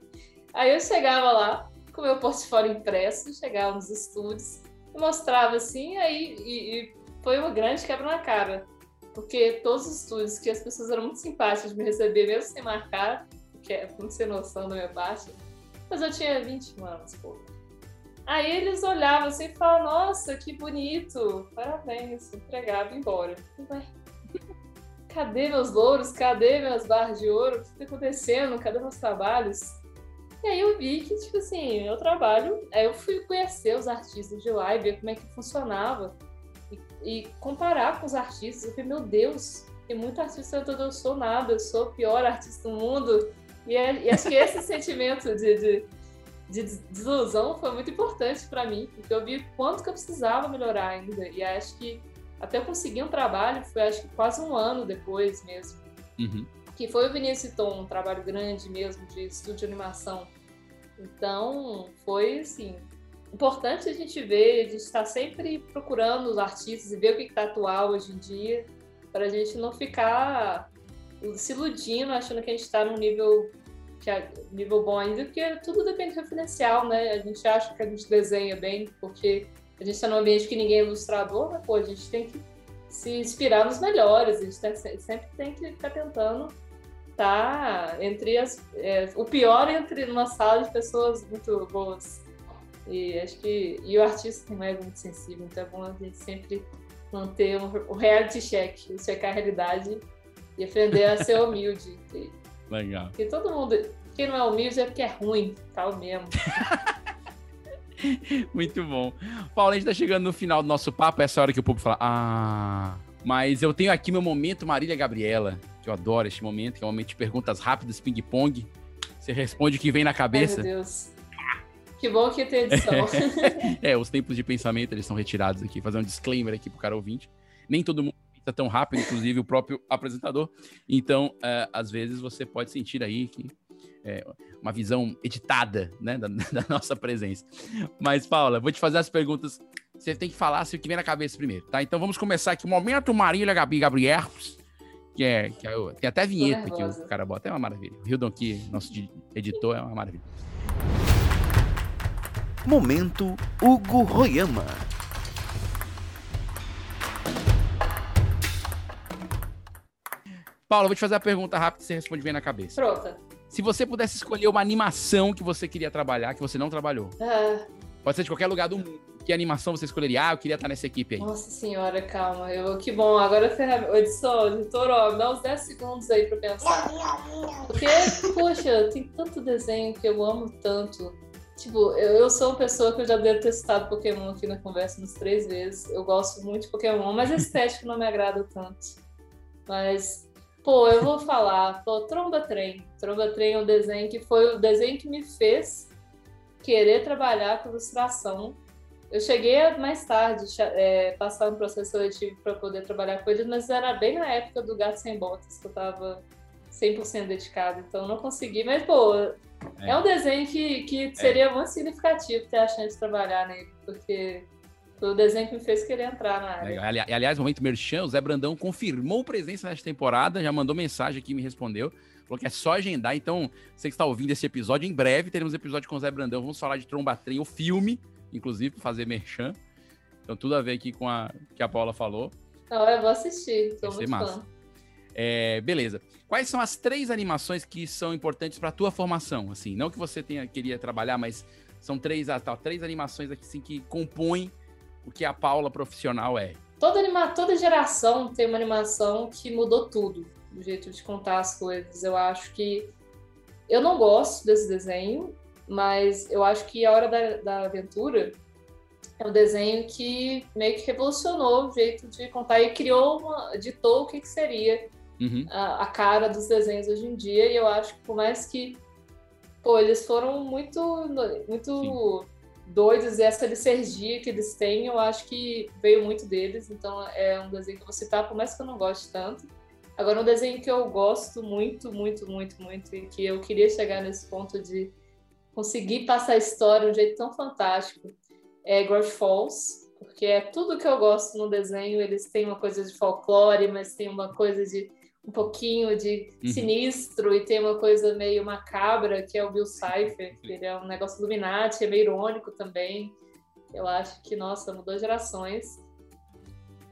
Aí eu chegava lá, com meu portfólio impresso, chegava nos estúdios, mostrava assim, aí e, e foi uma grande quebra na cara. Porque todos os estúdios que as pessoas eram muito simpáticas de me receber, mesmo sem marcar, que é muito sem noção da minha parte, mas eu tinha 20 anos, pô. Aí eles olhavam assim e falavam, nossa, que bonito, parabéns, entregava e embora. Cadê meus louros? Cadê minhas barras de ouro? O que está acontecendo? Cadê meus trabalhos? E aí eu vi que, tipo assim, eu trabalho, aí eu fui conhecer os artistas de lá e ver como é que funcionava e, comparar com os artistas. Eu falei, meu Deus, tem muito artista, eu, eu sou nada, eu sou o pior artista do mundo. E, é, e acho que esse sentimento de, de, de, desilusão foi muito importante para mim, porque eu vi quanto que eu precisava melhorar ainda. E acho que até eu conseguir um trabalho foi acho que quase um ano depois mesmo. Uhum que foi o Vinícius Tom, um trabalho grande mesmo de estúdio de animação. Então, foi assim, importante a gente ver, a gente está sempre procurando os artistas e ver o que está atual hoje em dia, para a gente não ficar se iludindo, achando que a gente está num nível que é nível bom ainda, porque tudo depende do referencial, né? A gente acha que a gente desenha bem, porque a gente está num ambiente que ninguém é ilustrador, mas pô, a gente tem que se inspirar nos melhores, a gente tem, sempre tem que ficar tentando tá entre as. É, o pior entre uma sala de pessoas muito boas. E acho que. E o artista tem mais muito sensível, então é bom a gente sempre manter um, o reality check, checar a realidade e aprender a ser humilde. Legal. Porque todo mundo. Quem não é humilde é porque é ruim, tal mesmo. Muito bom. Paulo, a gente tá chegando no final do nosso papo, essa hora que o público fala, ah. Mas eu tenho aqui meu momento Marília Gabriela que eu adoro este momento, que é um momento de perguntas rápidas, ping-pong. Você responde o que vem na cabeça. Ai, meu Deus. Que bom que tem edição. é, os tempos de pensamento, eles são retirados aqui. Fazer um disclaimer aqui pro cara ouvinte. Nem todo mundo pensa tão rápido, inclusive o próprio apresentador. Então, é, às vezes, você pode sentir aí que é, uma visão editada né, da, da, nossa presença. Mas, Paula, vou te fazer as perguntas. Você tem que falar assim, o que vem na cabeça primeiro, tá? Então vamos começar aqui. O momento Marília Gabi Gabriel que é, que é tem até vinheta que o cara bota, é uma maravilha. O Hildon aqui, nosso editor, é uma maravilha. Momento Hugo Royama. Paulo, vou te fazer a pergunta rápida e você responde bem na cabeça. Pronta. Se você pudesse escolher uma animação que você queria trabalhar, que você não trabalhou. Ah, Pode ser de qualquer lugar do mundo. Que animação você escolheria? Ah, eu queria estar nessa equipe aí. Nossa senhora, calma. Eu, que bom. Agora, ferramenta. Edição, editor, ó, dá uns 10 segundos aí pra pensar. Porque, poxa, tem tanto desenho que eu amo tanto. Tipo, eu, eu sou uma pessoa que eu já devo ter citado Pokémon aqui na conversa umas três vezes. Eu gosto muito de Pokémon, mas a estética não me agrada tanto. Mas, pô, eu vou falar, pô, Tromba Trem. Tromba Trem é um desenho que foi o desenho que me fez querer trabalhar com ilustração. Eu cheguei mais tarde, é, passar um processo seletivo para poder trabalhar com eles, mas era bem na época do Gato Sem Botas, que eu estava 100% dedicado, então não consegui. Mas, pô, é, é um desenho que, que seria é. muito significativo ter a chance de trabalhar nele, porque foi o desenho que me fez querer entrar na área. Legal. Aliás, momento merchan, o Zé Brandão confirmou presença nesta temporada, já mandou mensagem aqui, me respondeu. Falou que é só agendar. Então, você que está ouvindo esse episódio, em breve teremos episódio com o Zé Brandão. Vamos falar de Trombatrem, o filme, inclusive, para fazer merchan. Então, tudo a ver aqui com a que a Paula falou. Não, eu vou assistir, tô Vai muito massa. fã. É, beleza. Quais são as três animações que são importantes para a tua formação? Assim, não que você tenha queria trabalhar, mas são três, ah, tá, três animações aqui assim, que compõem o que a Paula profissional é? Toda, anima toda geração tem uma animação que mudou tudo, o jeito de contar as coisas. Eu acho que. Eu não gosto desse desenho, mas eu acho que A Hora da, da Aventura é um desenho que meio que revolucionou o jeito de contar e criou uma. ditou o que, que seria uhum. a, a, cara dos desenhos hoje em dia. E eu acho que por mais que. Pô, eles foram muito. muito doidos e essa licergia que eles têm, eu acho que veio muito deles. Então é um desenho que eu vou citar, por mais que eu não goste tanto. Agora, um desenho que eu gosto muito, muito, muito, muito, e que eu queria chegar nesse ponto de conseguir passar a história de um jeito tão fantástico, é Gravity Falls, porque é tudo que eu gosto no desenho. Eles têm uma coisa de folclore, mas tem uma coisa de um pouquinho de uhum. sinistro e tem uma coisa meio macabra, que é o Bill Cipher, que ele é um negócio Illuminati, é meio irônico também. Eu acho que, nossa, mudou gerações.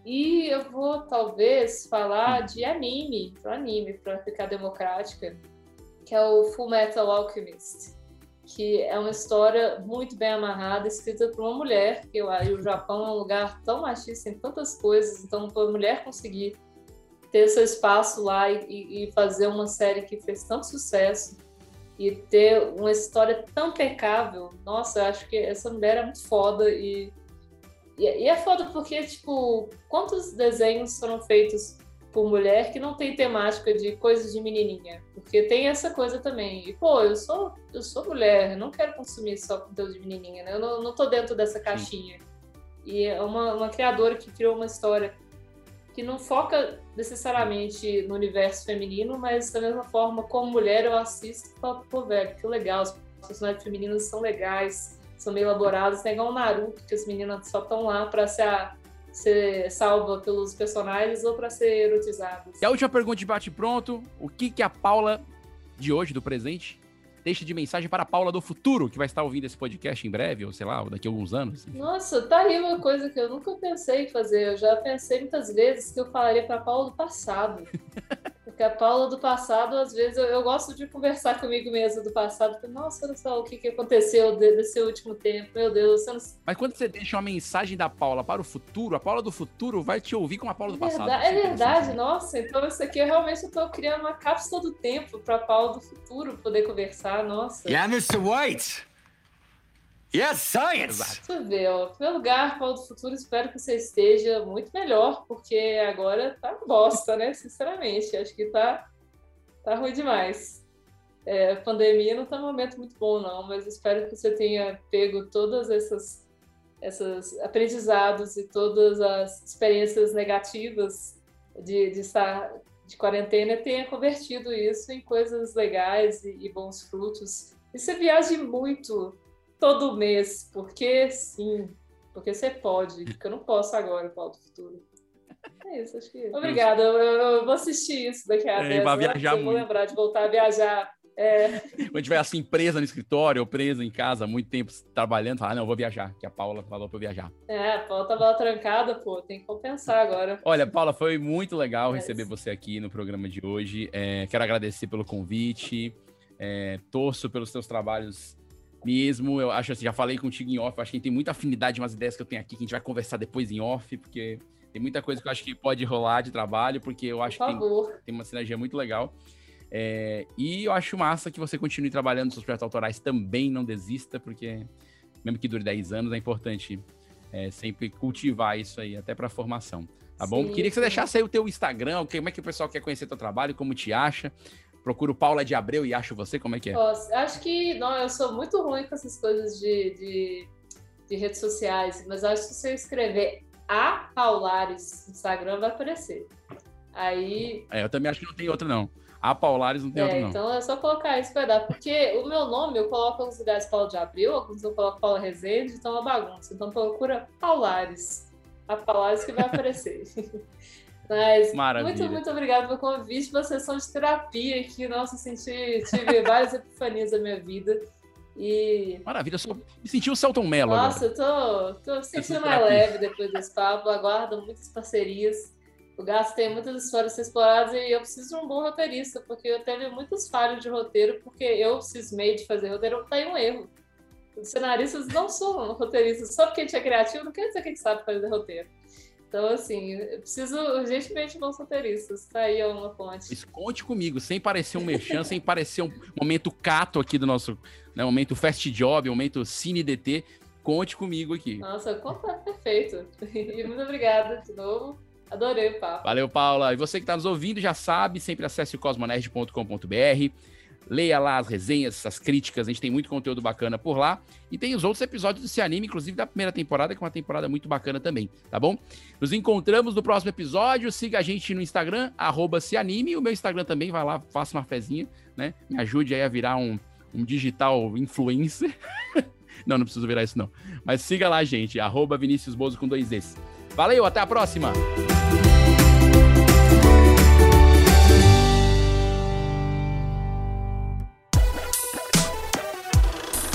E eu vou, talvez, falar de anime, para anime, para ficar democrática, que é o Full Metal Alchemist, que é uma história muito bem amarrada, escrita por uma mulher, que eu, o Japão é um lugar tão machista em tantas coisas, então, para a mulher conseguir ter seu espaço lá e, e, fazer uma série que fez tanto sucesso e ter uma história tão impecável. Nossa, eu acho que essa mulher é muito foda e, e, e é foda porque, tipo, quantos desenhos foram feitos por mulher que não tem temática de coisas de menininha? Porque tem essa coisa também. E, pô, eu sou, eu sou mulher, eu não quero consumir só conteúdo de menininha, né? Eu não, não tô dentro dessa caixinha. E é uma, uma criadora que criou uma história que não foca necessariamente no universo feminino, mas da mesma forma, como mulher, eu assisto e falo, pô, velho, que legal, os personagens femininos são legais, são bem elaborados, tem igual o Naruto, que as meninas só estão lá pra ser, ser salva pelos personagens ou pra ser erotizadas. E a última pergunta de bate-pronto, o que que a Paula de hoje, do presente, deixa de mensagem para a Paula do futuro, que vai estar ouvindo esse podcast em breve, ou sei lá, daqui a alguns anos. Nossa, tá aí uma coisa que eu nunca pensei em fazer. Eu já pensei muitas vezes que eu falaria para a Paula do passado. Porque a Paula do passado, às vezes, eu, eu gosto de conversar comigo mesmo do passado. Porque, Nossa, olha só o que, que aconteceu desse último tempo. Meu Deus, você não... Mas quando você deixa uma mensagem da Paula para o futuro, a Paula do futuro vai te ouvir com a Paula do é passado. É verdade, nossa. Então, isso aqui eu realmente estou criando uma cápsula do tempo para a Paula do futuro poder conversar. Nossa. Yeah, Mr. White! Yes, science! Eu ver, ó. Em primeiro lugar, Paulo do Futuro, espero que você esteja muito melhor, porque agora tá bosta, né? Sinceramente, acho que tá, tá ruim demais. É, a pandemia não tá um momento muito bom, não, mas espero que você tenha pego todas essas, essas aprendizados e todas as experiências negativas de, de estar de quarentena tenha convertido isso em coisas legais e, e bons frutos. E você viaje muito todo mês, porque sim, porque você pode, porque eu não posso agora, Paulo do Futuro. É isso, acho que. Obrigada, eu, eu vou assistir isso daqui a é, 10 vai viajar eu vou lembrar de voltar a viajar. É. Quando tiver assim, presa no escritório ou presa em casa muito tempo trabalhando, fala, ah, não, vou viajar, que a Paula falou pra eu viajar. É, a Paula tava trancada, pô, tem que compensar agora. Olha, Paula, foi muito legal é receber você aqui no programa de hoje. É, quero agradecer pelo convite, é, torço pelos seus trabalhos mesmo. Eu acho assim, já falei contigo em off, acho que a gente tem muita afinidade umas ideias que eu tenho aqui, que a gente vai conversar depois em off, porque tem muita coisa que eu acho que pode rolar de trabalho, porque eu acho Por que tem, tem uma sinergia muito legal. É, e eu acho massa que você continue trabalhando nos seus projetos autorais também, não desista, porque mesmo que dure 10 anos, é importante é, sempre cultivar isso aí, até para formação. Tá bom? Sim, Queria que você deixasse aí o teu Instagram, como é que o pessoal quer conhecer teu trabalho, como te acha. Procura o Paula de Abreu e acho você, como é que é? Ó, acho que não, eu sou muito ruim com essas coisas de, de, de redes sociais, mas acho que se você escrever a Paulares no Instagram vai aparecer. Aí, É, eu também acho que não tem outra, não. A Paulares não tem é, não. então é só colocar isso que vai dar. Porque o meu nome eu coloco alguns lugares Paulo de Abril, alguns eu coloco Paula Rezende, então é uma bagunça. Então procura Paulares. A Paulares que vai aparecer. Mas Maravilha. muito, muito obrigada pelo convite, uma sessão de terapia aqui. Nossa, senti, tive várias epifanias da minha vida. E Maravilha, eu sou... me senti o Celton Mello nossa, agora. eu tô, tô me sentindo mais leve depois desse papo. Aguardo muitas parcerias. O Gasto tem muitas histórias a ser exploradas e eu preciso de um bom roteirista, porque eu teve muitas falhas de roteiro, porque eu cismei de fazer roteiro, tá aí um erro. Os cenaristas não são roteiristas, só porque a gente é criativo não quer dizer que a gente sabe fazer roteiro. Então, assim, eu preciso urgentemente de bons roteiristas. Tá aí uma ponte. Mas conte comigo, sem parecer um merchan, sem parecer um momento cato aqui do nosso, né, momento fast job, momento cine DT. Conte comigo aqui. Nossa, conta perfeito. E muito obrigada de novo. Adorei o papo. Valeu, Paula. E você que está nos ouvindo já sabe, sempre acesse o cosmonerd.com.br. Leia lá as resenhas, as críticas, a gente tem muito conteúdo bacana por lá. E tem os outros episódios do Se Anime, inclusive da primeira temporada, que é uma temporada muito bacana também, tá bom? Nos encontramos no próximo episódio. Siga a gente no Instagram, arroba Se Anime. O meu Instagram também, vai lá, faça uma fezinha, né? Me ajude aí a virar um, um digital influencer. não, não preciso virar isso não. Mas siga lá, gente, arroba Vinícius Bozo com dois S. Valeu, até a próxima!